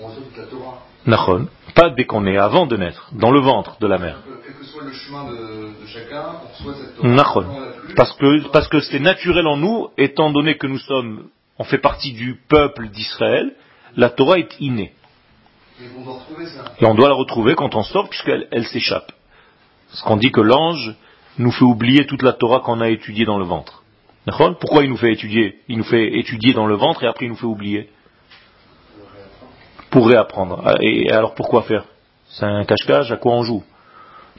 Speaker 1: Reçoit toute la Torah. Nachon. Pas dès qu'on est avant de naître, dans le ventre de la mère. Quel que soit le chemin de, chacun, on reçoit cette Torah. Parce que, parce que c'est naturel en nous, étant donné que nous sommes, on fait partie du peuple d'Israël, la Torah est innée. Et on doit retrouver ça. Et on doit la retrouver quand on sort, puisqu'elle elle, s'échappe. Parce qu'on dit que l'ange nous fait oublier toute la Torah qu'on a étudiée dans le ventre. Pourquoi il nous fait étudier? Il nous fait étudier dans le ventre et après il nous fait oublier? Pour réapprendre. Ah, et alors pourquoi faire? C'est un cache-cache, à quoi on joue?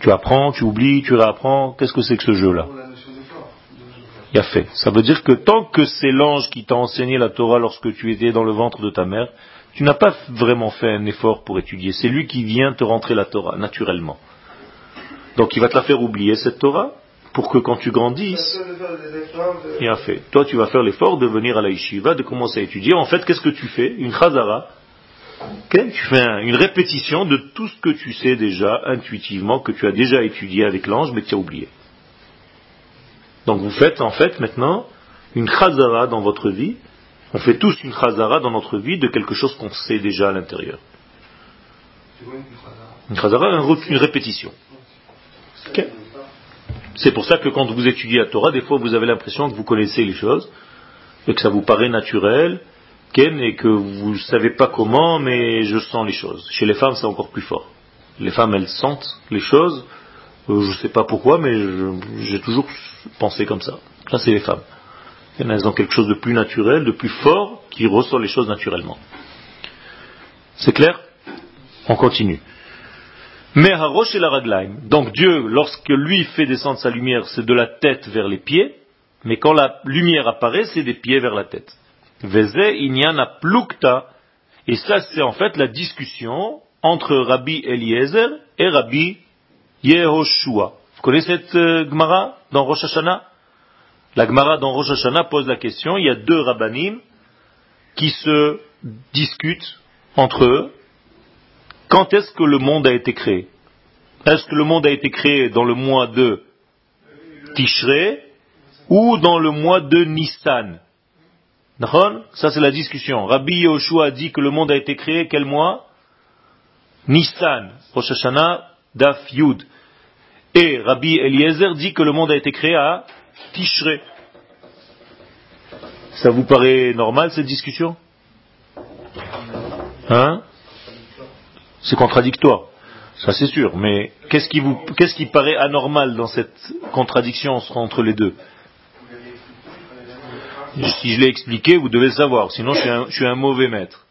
Speaker 1: Tu apprends, tu oublies, tu réapprends, qu'est-ce que c'est que ce jeu-là? Il a fait. Ça veut dire que tant que c'est l'ange qui t'a enseigné la Torah lorsque tu étais dans le ventre de ta mère, tu n'as pas vraiment fait un effort pour étudier. C'est lui qui vient te rentrer la Torah, naturellement. Donc il va te la faire oublier, cette Torah, pour que quand tu grandisses, il a fait. Toi, tu vas faire l'effort de venir à la yeshiva, de commencer à étudier. En fait, qu'est-ce que tu fais? Une chazara, tu fais une répétition de tout ce que tu sais déjà intuitivement, que tu as déjà étudié avec l'ange, mais que tu as oublié. Donc vous faites en fait maintenant une chazara dans votre vie. On fait tous une chazara dans notre vie de quelque chose qu'on sait déjà à l'intérieur. Une chazara, une répétition. C'est pour ça que quand vous étudiez la Torah, des fois vous avez l'impression que vous connaissez les choses et que ça vous paraît naturel et que vous ne savez pas comment, mais je sens les choses. Chez les femmes, c'est encore plus fort. Les femmes, elles sentent les choses. Euh, je ne sais pas pourquoi, mais j'ai toujours pensé comme ça. Ça, c'est les femmes. Elles ont quelque chose de plus naturel, de plus fort, qui ressort les choses naturellement. C'est clair? On continue. Mais Harosh et la raglaim. Donc Dieu, lorsque lui fait descendre sa lumière, c'est de la tête vers les pieds, mais quand la lumière apparaît, c'est des pieds vers la tête. Et ça, c'est en fait la discussion entre Rabbi Eliezer et Rabbi Yehoshua. Vous connaissez cette euh, Gemara dans Rosh Hashanah? La Gemara dans Rosh Hashanah pose la question, il y a deux rabbinim qui se discutent entre eux. Quand est-ce que le monde a été créé? Est-ce que le monde a été créé dans le mois de Tishré ou dans le mois de Nissan? Ça c'est la discussion. Rabbi Yoshua dit que le monde a été créé quel mois? Nissan, Rosh Hashanah, Daf Yud. Et Rabbi Eliezer dit que le monde a été créé à Tishré. Ça vous paraît normal cette discussion? Hein? C'est contradictoire, ça c'est sûr, mais qu'est-ce qui, vous, qu'est-ce qui paraît anormal dans cette contradiction entre les deux? Si je l'ai expliqué, vous devez le savoir, sinon je suis un, je suis un mauvais maître.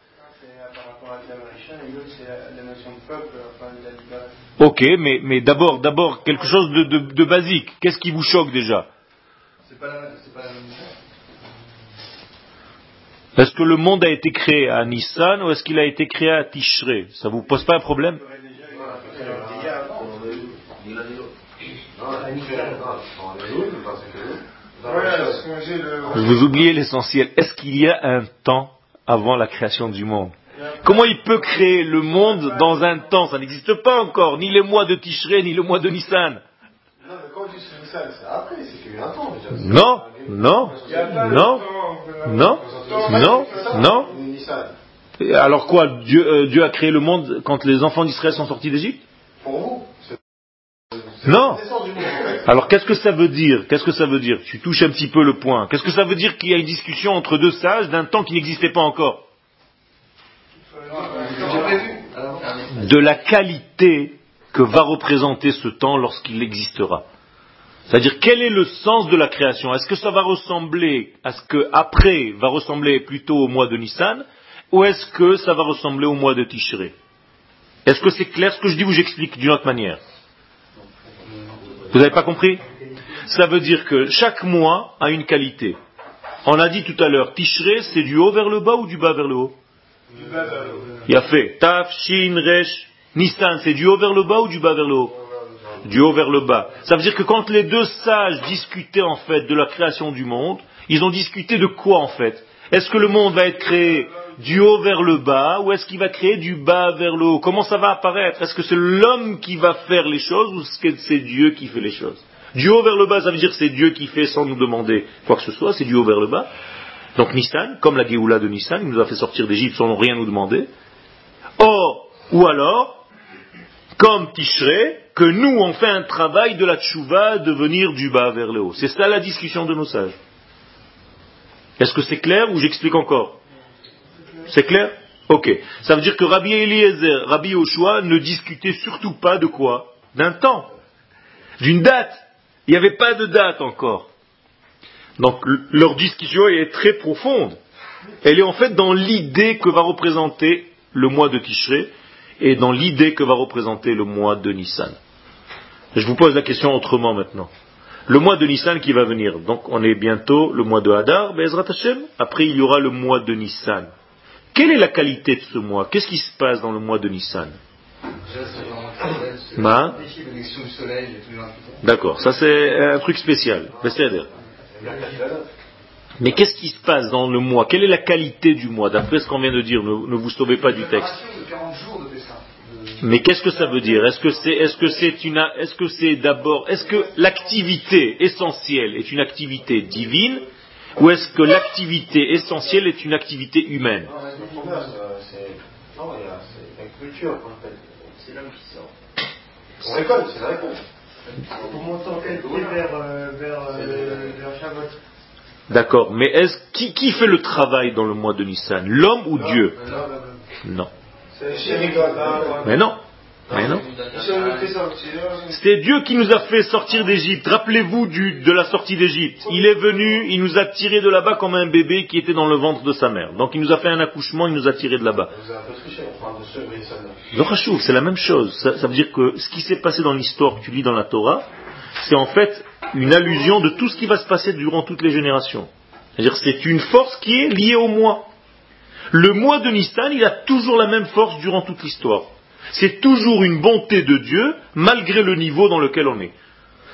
Speaker 1: Ok, mais, mais d'abord, d'abord quelque chose de, de, de basique. Qu'est-ce qui vous choque déjà? Est-ce que le monde a été créé à Nissan ou est-ce qu'il a été créé à Tishré Ça vous pose pas un problème? Vous oubliez l'essentiel. Est-ce qu'il y a un temps avant la création du monde? Comment il peut créer le monde dans un temps? Ça n'existe pas encore, ni les mois de Tishré, ni le mois de Nissan. Non, non, non, non, non, non. Alors quoi Dieu, euh, Dieu a créé le monde quand les enfants d'Israël sont sortis d'Égypte? Pour vous. Non. Alors qu'est-ce que ça veut dire? Qu'est-ce que ça veut dire? Tu touches un petit peu le point. Qu'est-ce que ça veut dire qu'il y a une discussion entre deux sages d'un temps qui n'existait pas encore? De la qualité que va représenter ce temps lorsqu'il existera. C'est-à-dire, quel est le sens de la création? Est-ce que ça va ressembler à ce que après va ressembler plutôt au mois de Nissan Ou est-ce que ça va ressembler au mois de Tishré Est-ce que c'est clair ce que je dis ou j'explique d'une autre manière? Vous n'avez pas compris? Ça veut dire que chaque mois a une qualité. On a dit tout à l'heure, Tishré, c'est du haut vers le bas ou du bas vers le haut Du bas vers le haut? Il a fait Taf, Shin, Resh, Nissan, c'est du haut vers le bas ou du bas vers le haut? Du haut vers le bas. Ça veut dire que quand les deux sages discutaient en fait de la création du monde, ils ont discuté de quoi en fait? Est-ce que le monde va être créé du haut vers le bas ou est-ce qu'il va créer du bas vers le haut? Comment ça va apparaître? Est-ce que c'est l'homme qui va faire les choses ou est-ce que c'est Dieu qui fait les choses? Du haut vers le bas, ça veut dire c'est Dieu qui fait sans nous demander quoi que ce soit, c'est du haut vers le bas. Donc Nissan, comme la Géoula de Nissan, il nous a fait sortir d'Égypte sans rien nous demander. Or, ou alors, comme Tishré, que nous, on fait un travail de la tchouva de venir du bas vers le haut. C'est ça la discussion de nos sages. Est-ce que c'est clair ou j'explique encore? C'est clair? Ok. Ça veut dire que Rabbi Eliezer, Rabbi Yoshua ne discutaient surtout pas de quoi? D'un temps, d'une date. Il n'y avait pas de date encore. Donc leur discussion est très profonde. Elle est en fait dans l'idée que va représenter le mois de Tishré et dans l'idée que va représenter le mois de Nissan. Je vous pose la question autrement maintenant. Le mois de Nissan qui va venir, donc on est bientôt le mois de Hadar, Bezrat Hashem, après il y aura le mois de Nissan. Quelle est la qualité de ce mois? Qu'est-ce qui se passe dans le mois de Nissan? D'accord, ça c'est un truc spécial. Mais qu'est-ce qui se passe dans le mois? Quelle est la qualité du mois? D'après ce qu'on vient de dire, ne, vous sauvez pas du texte. Mais qu'est-ce que ça veut dire? Est-ce que c'est une est-ce que c'est d'abord est-ce que l'activité essentielle est une activité divine ou est-ce que l'activité essentielle est une activité humaine Non, c'est la culture C'est l'homme qui sort. On récolte, c'est la réponse. Pour monter en qualité vers, euh, vers, euh, vers Shavuot. D'accord, mais est-ce qui, qui fait le travail dans le mois de Nissan L'homme ou Dieu Non. Mais non. Mais non. C'est Dieu qui nous a fait sortir d'Égypte. Rappelez-vous de la sortie d'Égypte. Il est venu, il nous a tiré de là-bas comme un bébé qui était dans le ventre de sa mère. Donc il nous a fait un accouchement, il nous a tiré de là-bas. C'est la même chose. Ça, ça veut dire que ce qui s'est passé dans l'histoire que tu lis dans la Torah, c'est en fait une allusion de tout ce qui va se passer durant toutes les générations. C'est-à-dire c'est une force qui est liée au moi. Le mois de Nissan, il a toujours la même force durant toute l'histoire. C'est toujours une bonté de Dieu, malgré le niveau dans lequel on est.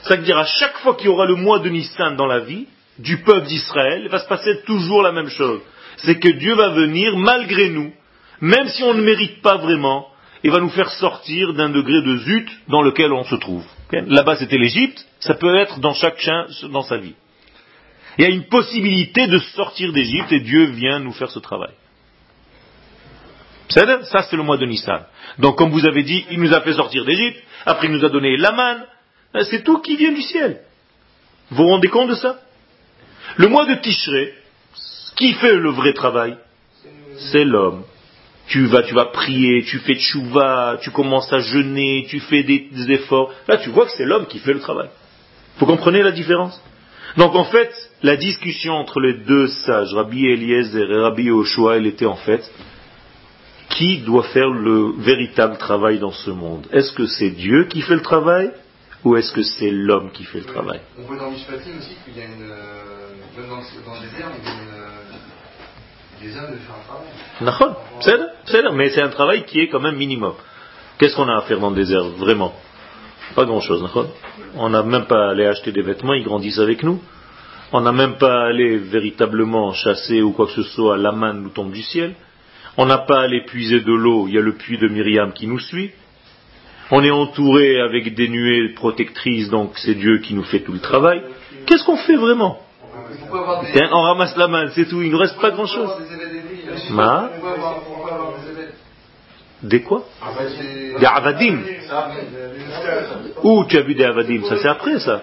Speaker 1: Ça veut dire à chaque fois qu'il y aura le mois de Nissan dans la vie du peuple d'Israël, il va se passer toujours la même chose. c'est que Dieu va venir malgré nous, même si on ne mérite pas vraiment, et va nous faire sortir d'un degré de zut dans lequel on se trouve. Là-bas c'était l'Égypte, ça peut être dans chacun dans sa vie. Il y a une possibilité de sortir d'Égypte et Dieu vient nous faire ce travail. Ça, c'est le mois de Nissan. Donc, comme vous avez dit, il nous a fait sortir d'Égypte, après il nous a donné la manne. C'est tout qui vient du ciel. Vous vous rendez compte de ça? Le mois de Tishré, qui fait le vrai travail C'est l'homme. Tu vas, tu vas prier, tu fais tchouva, tu commences à jeûner, tu fais des, efforts. Là, tu vois que c'est l'homme qui fait le travail. Vous comprenez la différence? Donc, en fait, la discussion entre les deux sages, Rabbi Eliezer et Rabbi Yoshua, elle était en fait qui doit faire le véritable travail dans ce monde Est-ce que c'est Dieu qui fait le travail ou est-ce que c'est l'homme qui fait le travail?
Speaker 2: On voit dans Mishpatim aussi qu'il y a une. Euh, dans, dans le désert, il y a une, euh, des hommes de faire un travail.
Speaker 1: C'est mais c'est un travail qui est quand même minimum. Qu'est-ce qu'on a à faire dans le désert Vraiment? Pas grand-chose. On n'a même pas à aller acheter des vêtements, ils grandissent avec nous. On n'a même pas à aller véritablement chasser ou quoi que ce soit, la main nous tombe du ciel. On n'a pas à aller puiser de l'eau, il y a le puits de Myriam qui nous suit. On est entouré avec des nuées protectrices, donc c'est Dieu qui nous fait tout le travail. Qu'est-ce qu'on fait vraiment? On ramasse la main, c'est tout, il ne reste pas grand-chose. Des quoi? Des avadim. Où tu as vu des avadim? Ça c'est après ça.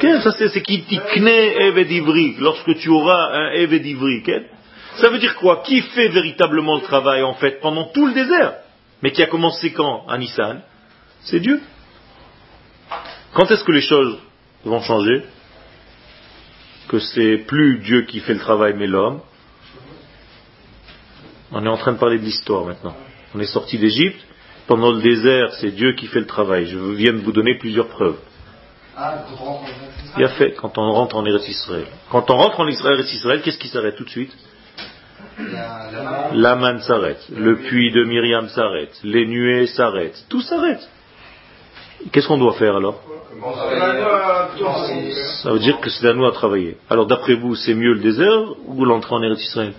Speaker 1: Ça c'est qui tikne Eved Ivri, lorsque tu auras un Eved Ivri. Ça veut dire quoi? Qui fait véritablement le travail en fait pendant tout le désert? Mais qui a commencé quand? À Nissan C'est Dieu. Quand est-ce que les choses vont changer? Que c'est plus Dieu qui fait le travail mais l'homme. On est en train de parler de l'histoire maintenant. On est sorti d'Égypte. Pendant le désert, c'est Dieu qui fait le travail. Je viens de vous donner plusieurs preuves. Il a fait quand on rentre en Eretz Israël. Quand on rentre en Eretz Israël, qu'est-ce qui s'arrête tout de suite? La manne s'arrête, le puits de Myriam s'arrête, les nuées s'arrêtent, tout s'arrête. Qu'est-ce qu'on doit faire alors? Ça veut dire que c'est à nous à travailler. Alors d'après vous, c'est mieux le désert ou l'entrée en Eretz Israël?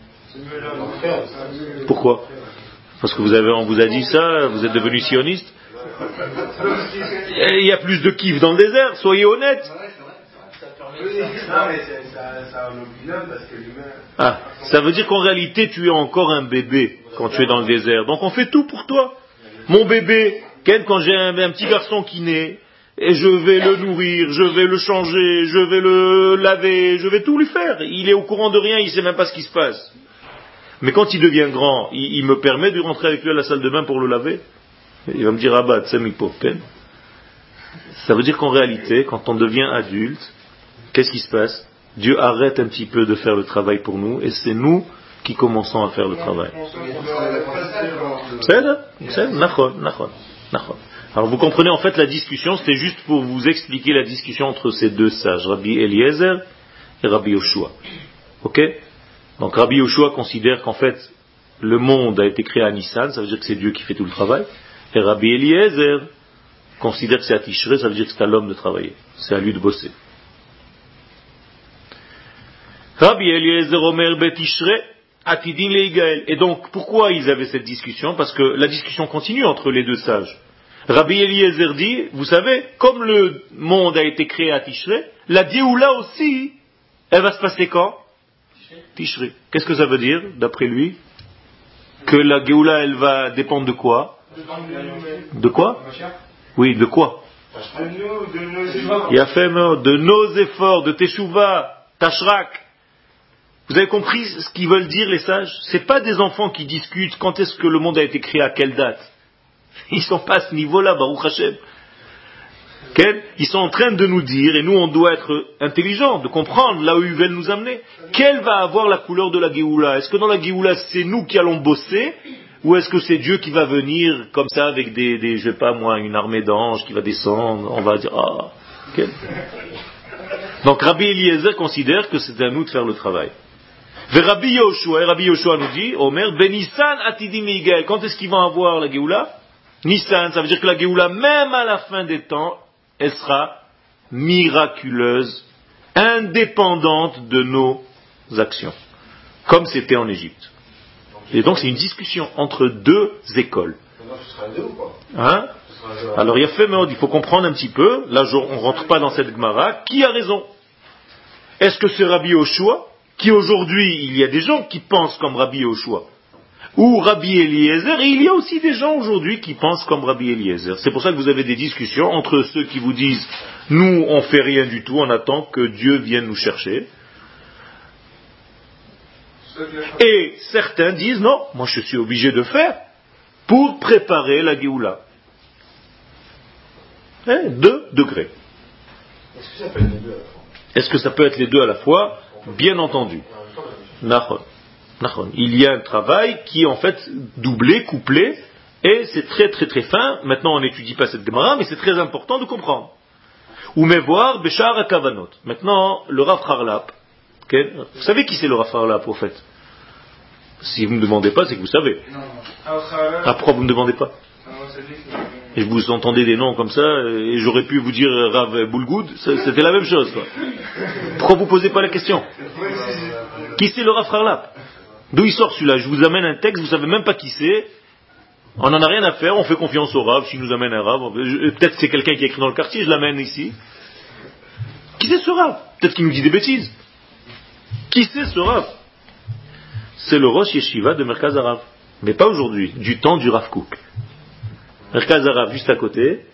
Speaker 1: Pourquoi? Parce que vous avez, on vous a dit ça, vous êtes devenu sioniste il y a plus de kiff dans le désert, soyez honnêtes. Ah, ça veut dire qu'en réalité, tu es encore un bébé quand tu es dans le désert. Donc on fait tout pour toi. Mon bébé, quand j'ai un, petit garçon qui naît, et je vais le nourrir, je vais le changer, je vais le laver, je vais tout lui faire. Il est au courant de rien, il ne sait même pas ce qui se passe. Mais quand il devient grand, il me permet de rentrer avec lui à la salle de bain pour le laver il va me dire, Abba, Ça veut dire qu'en réalité, quand on devient adulte, qu'est-ce qui se passe? Dieu arrête un petit peu de faire le travail pour nous et c'est nous qui commençons à faire le travail. Alors vous comprenez en fait la discussion, c'était juste pour vous expliquer la discussion entre ces deux sages, Rabbi Eliezer et Rabbi Yoshua. Ok? Donc Rabbi Yoshua considère qu'en fait le monde a été créé à Nissan, ça veut dire que c'est Dieu qui fait tout le travail. Et Rabbi Eliezer considère que c'est à Tishré, ça veut dire que c'est à l'homme de travailler. C'est à lui de bosser. Rabbi Eliezer Omer Betishre Atidin Leigael. Et donc, pourquoi ils avaient cette discussion? Parce que la discussion continue entre les deux sages. Rabbi Eliezer dit, vous savez, comme le monde a été créé à Tishré, la Dioula aussi, elle va se passer quand? Tishré. Qu'est-ce que ça veut dire, d'après lui? Que la Géoula, elle va dépendre de quoi? De quoi Oui, de quoi Il a fait de nos efforts, de Teshuvah, Tashrak. Vous avez compris ce qu'ils veulent dire les sages? Ce pas des enfants qui discutent quand est-ce que le monde a été créé, à quelle date? Ils sont pas à ce niveau-là, Baruch Hashem. Ils sont en train de nous dire, et nous on doit être intelligents, de comprendre là où ils veulent nous amener, quelle va avoir la couleur de la Géoula? Est-ce que dans la Géoula c'est nous qui allons bosser, ou est-ce que c'est Dieu qui va venir comme ça avec des, des je sais pas moi, une armée d'anges qui va descendre On va dire, ah, Donc Rabbi Eliezer considère que c'est à nous de faire le travail. Et Rabbi Yoshua, Rabbi Yoshua nous dit, Omer, Benissan atidim Quand est-ce qu'ils vont avoir la Géoula? Nissan, ça veut dire que la Géoula, même à la fin des temps, elle sera miraculeuse, indépendante de nos actions, comme c'était en Égypte. Et donc c'est une discussion entre deux écoles. Hein? Alors il y a fait, il faut comprendre un petit peu, là on ne rentre pas dans cette Gemara, qui a raison? Est-ce que c'est Rabbi Yoshua, qui aujourd'hui, il y a des gens qui pensent comme Rabbi Yoshua, ou Rabbi Eliezer, et il y a aussi des gens aujourd'hui qui pensent comme Rabbi Eliezer. C'est pour ça que vous avez des discussions entre ceux qui vous disent, nous on fait rien du tout, on attend que Dieu vienne nous chercher, et certains disent non, moi je suis obligé de faire pour préparer la Géoula. Eh, deux degrés. Est-ce que ça peut être les deux à la fois? Bien entendu. Il y a un travail qui est en fait doublé, couplé, et c'est très très très fin. Maintenant on n'étudie pas cette Gemara, mais c'est très important de comprendre. Ou mais voir Béchar Kavanot. Maintenant, le Rav Harlap, vous savez qui c'est le au fait si vous ne me demandez pas, c'est que vous savez. Ah, pourquoi vous ne me demandez pas? Et vous entendez des noms comme ça, et j'aurais pu vous dire Rav Boulgoud, c'était la même chose. Pourquoi vous ne posez pas la question? Qui c'est le Rav Harlap D'où il sort celui-là? Je vous amène un texte, vous ne savez même pas qui c'est. On n'en a rien à faire, on fait confiance au Rav, s'il nous amène un Rav. Peut-être c'est quelqu'un qui est écrit dans le quartier, je l'amène ici. Qui c'est ce Rav? Peut-être qu'il nous dit des bêtises. Qui c'est ce Rav? C'est le Rosh Yeshiva de Merkaz Arav. Mais pas aujourd'hui, du temps du Rav Kook. Merkaz Arav juste à côté.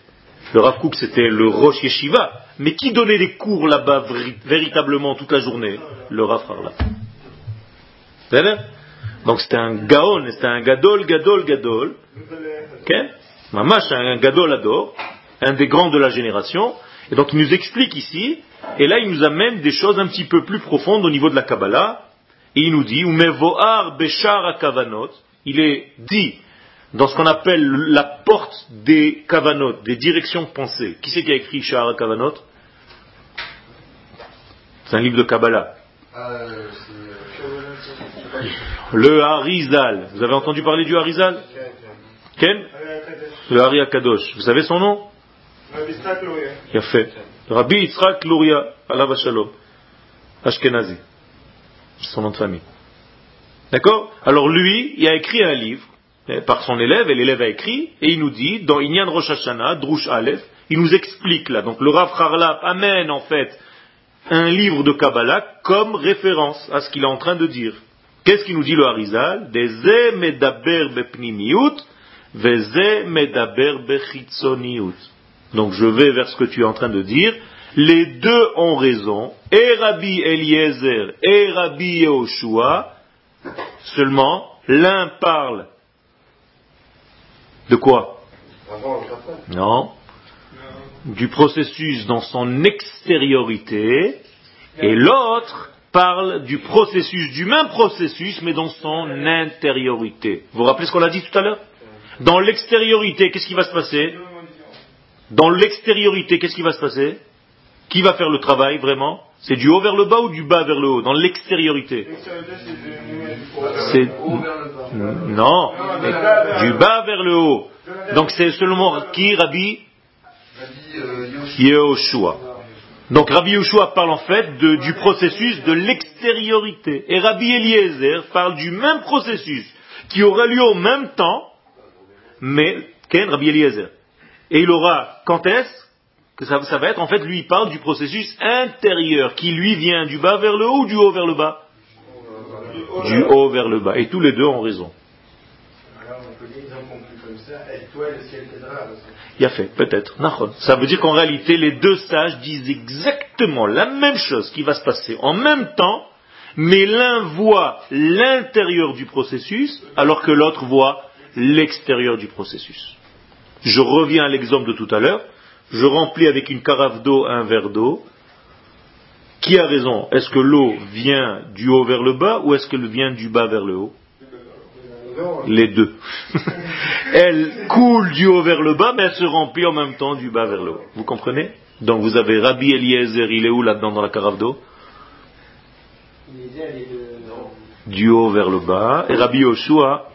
Speaker 1: Le Rav c'était le Rosh Yeshiva. Mais qui donnait des cours là-bas véritablement toute la journée? Le Rav Harla. Donc c'était un Gaon, c'était un Gadol, Gadol, Gadol. Okay? Mamash, un Gadol Ador, un des grands de la génération. Et donc il nous explique ici, et là il nous amène des choses un petit peu plus profondes au niveau de la Kabbalah, et il nous dit, il est dit dans ce qu'on appelle la porte des Kavanot, des directions pensées. Qui c'est qui a écrit Shar Kavanot C'est un livre de Kabbalah. Le Harizal. Vous avez entendu parler du Harizal? Ken? Le Hari Akadosh. Vous savez son nom? Il a fait. Rabbi Yitzhak Luria, Allah Shalom, Ashkenazi son nom de famille. D'accord? Alors lui, il a écrit un livre eh, par son élève, et l'élève a écrit, et il nous dit, dans Inyan Rosh Hashanah, Drush Aleph, il nous explique là. Donc le Rav Harlap amène en fait un livre de Kabbalah comme référence à ce qu'il est en train de dire. Qu'est-ce qu'il nous dit le Harizal? Deze medaber veze medaber. Donc je vais vers ce que tu es en train de dire, les deux ont raison, et Rabbi Eliezer et Rabbi Yehoshua, seulement l'un parle de quoi? Non, du processus dans son extériorité, et l'autre parle du processus, du même processus, mais dans son intériorité. Vous vous rappelez ce qu'on a dit tout à l'heure? Dans l'extériorité, qu'est-ce qui va se passer? Dans l'extériorité, qu'est-ce qui va se passer? Qui va faire le travail vraiment? C'est du haut vers le bas ou du bas vers le haut? Dans l'extériorité. C'est non, du bas. Vers le haut. Donc c'est seulement qui Rabbi? Yehoshua. Donc Rabbi Yehoshua parle en fait du processus de l'extériorité. Et Rabbi Eliezer parle du même processus qui aura lieu au même temps, mais Ken Rabbi Eliezer. Et il aura quand est-ce que ça, va être, en fait, lui, il parle du processus intérieur, qui lui vient du bas vers le haut ou du haut vers le bas? Du haut vers le bas. Et tous les deux ont raison. Il a fait, peut-être. Ça veut dire qu'en réalité, les deux sages disent exactement la même chose qui va se passer en même temps, mais l'un voit l'intérieur du processus, alors que l'autre voit l'extérieur du processus. Je reviens à l'exemple de tout à l'heure je remplis avec une carafe d'eau un verre d'eau. Qui a raison? Est-ce que l'eau vient du haut vers le bas ou est-ce qu'elle vient du bas vers le haut? Les deux. elle coule du haut vers le bas, mais elle se remplit en même temps du bas vers le haut. Vous comprenez? Donc vous avez Rabbi Eliezer, il est où là-dedans dans la carafe d'eau? Du haut vers le bas. Et Rabbi Yoshua,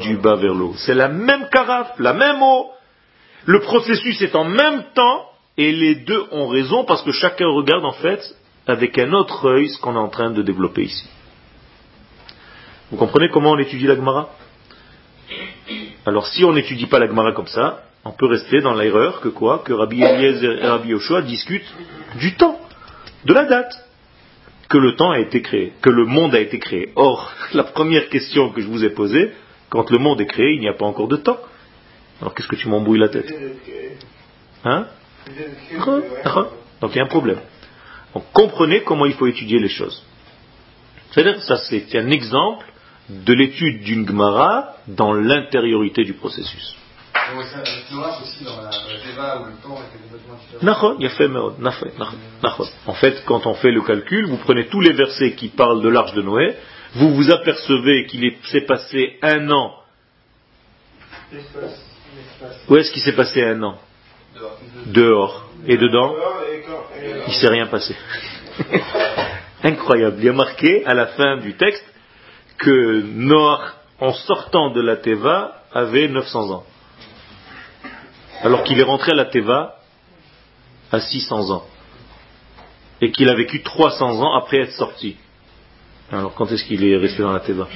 Speaker 1: du bas vers le haut. C'est la même carafe, la même eau. Le processus est en même temps et les deux ont raison parce que chacun regarde en fait avec un autre œil ce qu'on est en train de développer ici. Vous comprenez comment on étudie la Gemara? Alors si on n'étudie pas la Gemara comme ça, on peut rester dans l'erreur que quoi? Que Rabbi Eliezer et Rabbi Yoshua discutent du temps, de la date, que le temps a été créé, que le monde a été créé. Or, la première question que je vous ai posée, quand le monde est créé, il n'y a pas encore de temps. Alors qu'est-ce que tu m'embrouilles la tête Hein Donc il y a un problème. Donc comprenez comment il faut étudier les choses. C'est-à-dire, ça c'est un exemple de l'étude d'une Gemara dans l'intériorité du processus. En fait, quand on fait le calcul, vous prenez tous les versets qui parlent de l'arche de Noé, vous vous apercevez qu'il s'est passé un an. Où est-ce qu'il s'est passé un an Dehors. Et dedans Il s'est rien passé. Incroyable. Il y a marqué à la fin du texte que Noah, en sortant de la Teva, avait 900 ans. Alors qu'il est rentré à la Teva à 600 ans. Et qu'il a vécu 300 ans après être sorti. Alors quand est-ce qu'il est resté dans la Teva?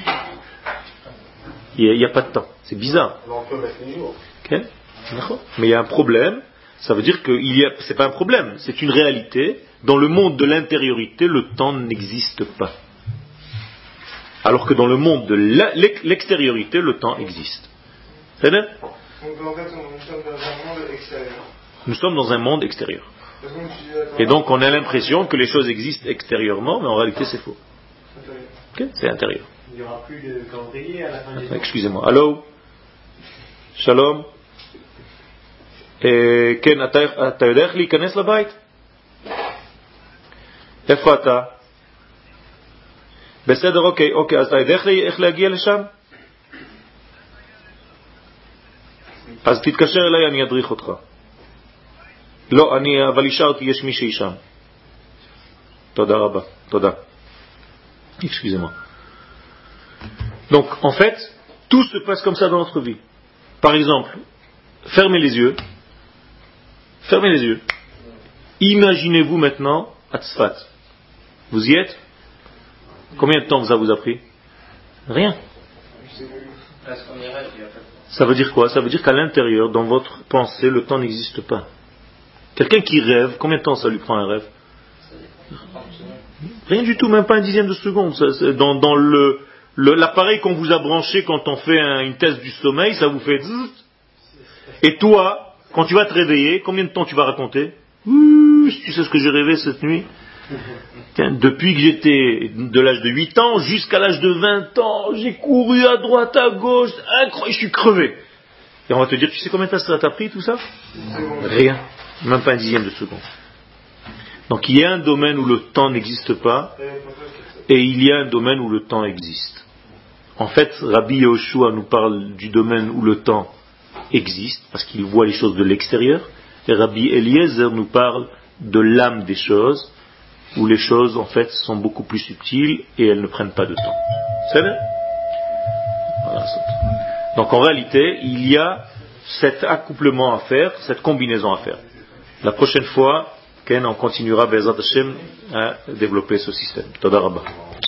Speaker 1: Il n'y a, pas de temps. C'est bizarre. Mais il y a un problème. Ça veut dire que ce n'est pas un problème, c'est une réalité. Dans le monde de l'intériorité, le temps n'existe pas. Alors que dans le monde de l'extériorité, le temps existe. C'est Donc en fait, nous sommes dans un monde extérieur. Nous sommes dans un monde extérieur. Et donc on a l'impression que les choses existent extérieurement, mais en réalité c'est faux. c'est intérieur. Il n'y aura plus de calendrier à la fin des Excusez-moi. Allô? Shalom כן, אתה יודע איך להיכנס לבית? איפה אתה? בסדר, אוקיי, אוקיי, אז אתה יודע איך להגיע לשם? אז תתקשר אליי, אני אדריך אותך. לא, אני, אבל אישרתי, יש מישהי שם. תודה. Excusez-moi. Donc, en fait, tout se passe comme ça dans notre vie. Par exemple, fermez les yeux. Fermez les yeux. Imaginez-vous maintenant à Tzfat. Vous y êtes Combien de temps ça vous a pris Rien. Ça veut dire quoi Ça veut dire qu'à l'intérieur, dans votre pensée, le temps n'existe pas. Quelqu'un qui rêve, combien de temps ça lui prend un rêve Rien du tout, même pas un dixième de seconde. dans, dans le, l'appareil qu'on vous a branché quand on fait une thèse du sommeil, ça vous fait... Et toi, quand tu vas te réveiller, combien de temps tu vas raconter Tu sais ce que j'ai rêvé cette nuit depuis que j'étais de l'âge de 8 ans jusqu'à l'âge de 20 ans, j'ai couru à droite, à gauche, incroyable, je suis crevé. Et on va te dire, tu sais combien de temps ça t'a pris tout ça Rien, même pas un dixième de seconde. Donc il y a un domaine où le temps n'existe pas, et il y a un domaine où le temps existe. En fait, Rabbi Yehoshua nous parle du domaine où le temps existe, parce qu'il voit les choses de l'extérieur, et Rabbi Eliezer nous parle de l'âme des choses, où les choses en fait sont beaucoup plus subtiles et elles ne prennent pas de temps. C'est vrai? Donc en réalité, il y a cet accouplement à faire, cette combinaison à faire. La prochaine fois, Ken, on continuera Bezat Hashem à développer ce système. Toda